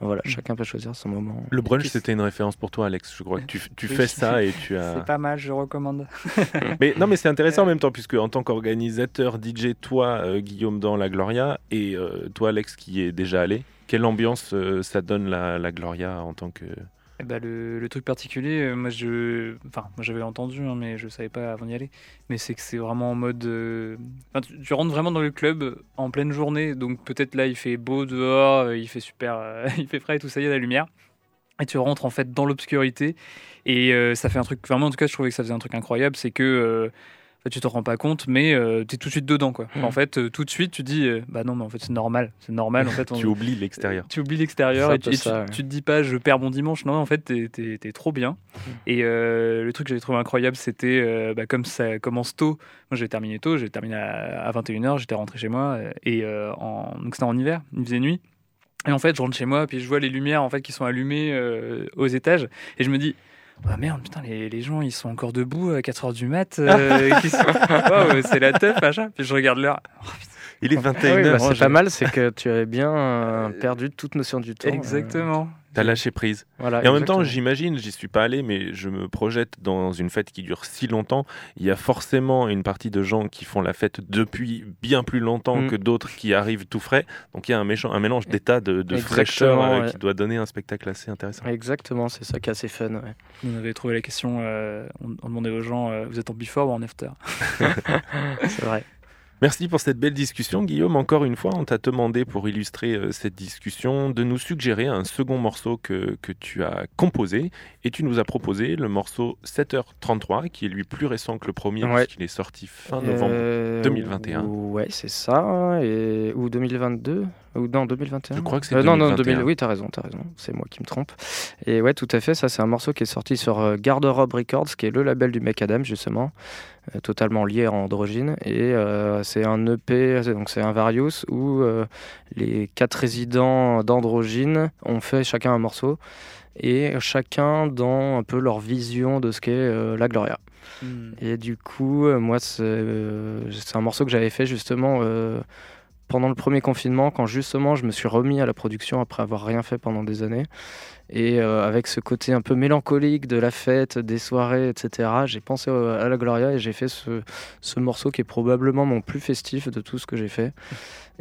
Voilà, chacun peut choisir son moment. Le brunch, Qu'est-ce- c'était une référence pour toi, Alex. Je crois que tu, tu Oui. fais ça et tu as. C'est pas mal, je recommande. Mais non, mais c'est intéressant en même temps, puisque en tant qu'organisateur DJ, toi, euh, Guillaume, dans la Gloria, et euh, toi, Alex, qui est déjà allé, quelle ambiance euh, ça donne la, Gloria en tant que. Eh ben, le, truc particulier, euh, moi je, enfin moi j'avais entendu, hein, mais je savais pas avant d'y aller. Mais c'est que c'est vraiment en mode, euh, tu, rentres vraiment dans le club en pleine journée, donc peut-être là il fait beau dehors, il fait super, il fait frais et tout ça, il y a la lumière. Et tu rentres en fait dans l'obscurité et ça fait un truc, vraiment en tout cas je trouvais que ça faisait un truc incroyable, c'est que tu te rends pas compte, mais tu es tout de suite dedans quoi. Mhm. En fait, euh, tout de suite tu dis, euh, bah non mais en fait c'est normal, c'est normal en fait. Tu oublies l'extérieur. tu oublies l'extérieur et, tu, et tu- ça, ouais. tu te dis pas je perds mon dimanche. Non, en fait, t'es, t'es- t'es trop bien. Et euh, le truc que j'avais trouvé incroyable, c'était euh, bah, comme ça commence tôt. Moi, j'ai terminé tôt, j'ai terminé à, à 21h, j'étais rentré chez moi. euh, Et euh, en, donc, c'était en hiver, il faisait nuit. Et en fait, je rentre chez moi, puis je vois les lumières en fait qui sont allumées euh, aux étages, et je me dis. Ah merde, putain, les, les gens ils sont encore debout à 4h du mat. euh, sont- c'est la teuf, machin. Puis je regarde l'heure. Il est Ah 21h. oui, bah, c'est j'ai- pas mal, c'est que tu avais bien euh, perdu toute notion du temps. euh, Exactement. T'as lâché prise. voilà, Et en même temps, j'imagine, j'y suis pas allé, mais je me projette dans une fête qui dure si longtemps. Il y a forcément une partie de gens qui font la fête depuis bien plus longtemps Mm. que d'autres qui arrivent tout frais. Donc il y a un, méchant, un mélange d'état de, fraîcheur euh, ouais. qui doit donner un spectacle assez intéressant. Exactement, c'est ça qui est assez fun. ouais. On avait trouvé la question, euh, on, on demandait aux gens, euh, vous êtes en before ou en after? C'est vrai. Merci pour cette belle discussion, Guillaume. Encore une fois, on t'a demandé pour illustrer euh, cette discussion de nous suggérer un second morceau que, que tu as composé et tu nous as proposé le morceau 7h33 qui est lui plus récent que le premier Ouais. puisqu'il est sorti fin novembre. Euh, 2021. Ouais, c'est ça. Et... Ou 2022 Ou non, 2021 Je crois que c'est Euh, Non, non, 2021. 2000... oui, t'as raison, t'as raison. C'est moi qui me trompe. Et ouais, tout à fait. Ça, c'est un morceau qui est sorti sur euh, Garde-Robe Records, qui est le label du Macadam, justement, euh, totalement lié à Androgyne. Et euh, c'est un EP, donc c'est un Various, où les quatre résidents d'Androgyne ont fait chacun un morceau. Et chacun dans un peu leur vision de ce qu'est la Gloria. Et du coup, moi, c'est un morceau que j'avais fait justement pendant le premier confinement, quand justement je me suis remis à la production après avoir rien fait pendant des années. Et euh, avec ce côté un peu mélancolique de la fête, des soirées, etc., j'ai pensé à la Gloria et j'ai fait ce, ce morceau qui est probablement mon plus festif de tout ce que j'ai fait.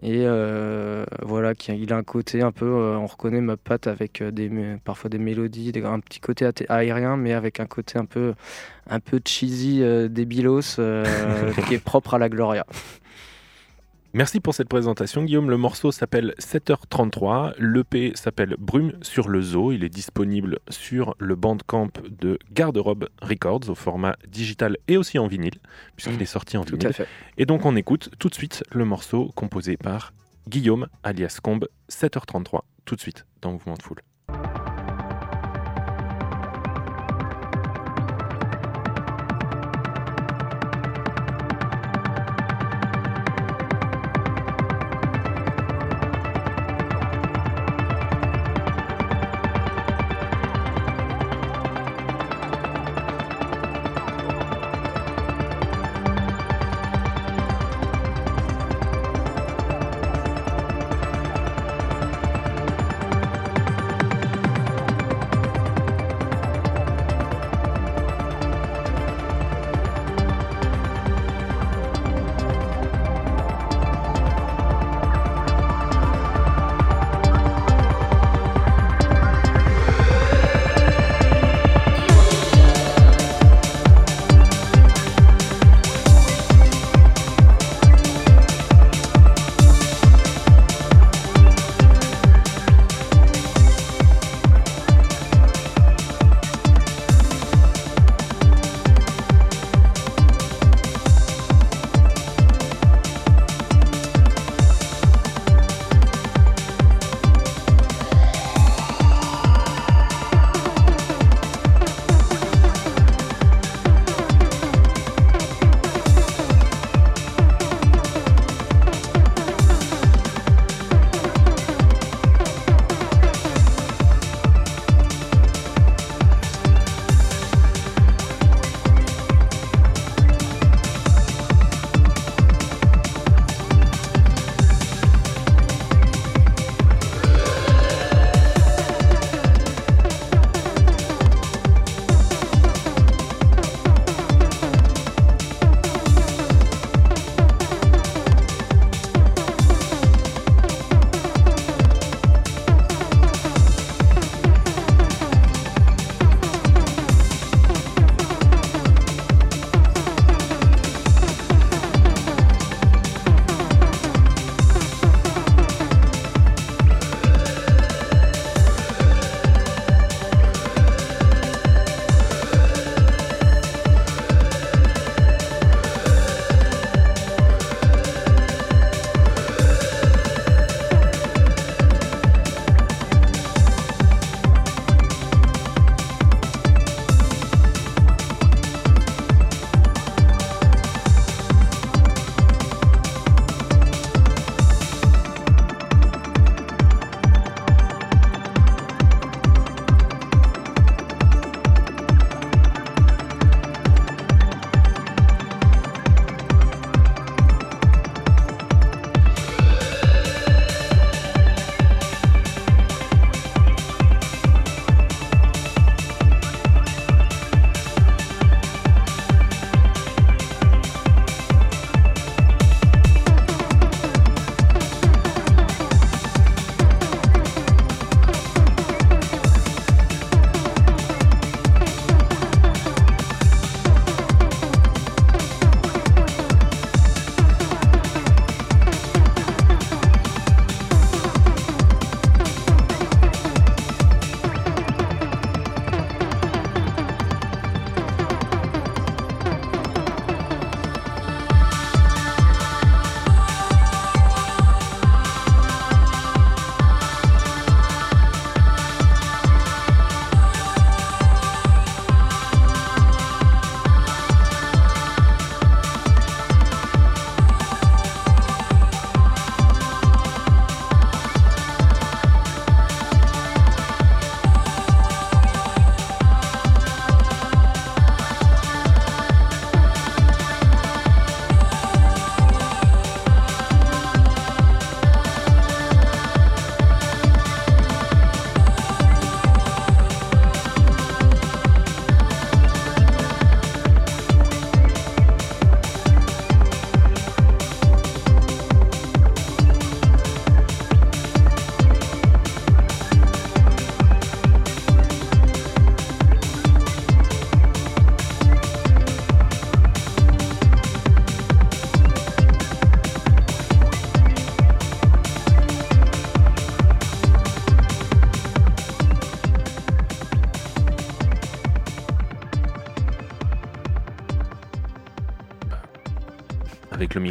Et euh, voilà, qui, il a un côté un peu, euh, on reconnaît ma patte avec des, parfois des mélodies, des- un petit côté aérien, mais avec un côté un peu, un peu cheesy, débilos, qui est propre à la Gloria. Merci pour cette présentation, Guillaume. Le morceau s'appelle 7h33. L'EP s'appelle Brume sur le zoo. Il est disponible sur le bandcamp de Garde-Robe Records au format digital et aussi en vinyle, puisqu'il est sorti en Tout vinyle. à fait. Et donc on écoute tout de suite le morceau composé par Guillaume alias Combe, 7h33, tout de suite dans Mouvement de Foule.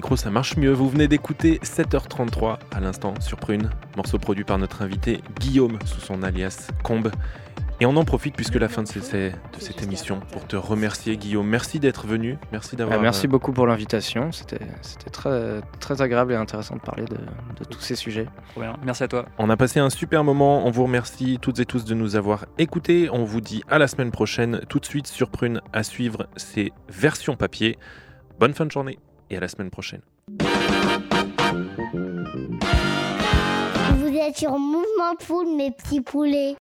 Micro, ça marche mieux. Vous venez d'écouter 7h33 à l'instant sur Prune, morceau produit par notre invité Guillaume sous son alias Combe. Et on en profite puisque la fin de, ces- de cette émission pour te remercier Guillaume. Merci d'être venu, merci d'avoir... Ah, merci euh, beaucoup pour l'invitation. C'était très, très agréable et intéressant de parler de, de tous ces sujets. Bien. Merci à toi. On a passé un super moment, on vous remercie toutes et tous de nous avoir écoutés. On vous dit à la semaine prochaine, tout de suite sur Prune à suivre ces versions papier. Bonne fin de journée et à la semaine prochaine. Vous êtes sur Mouvement Poule, mes petits poulets.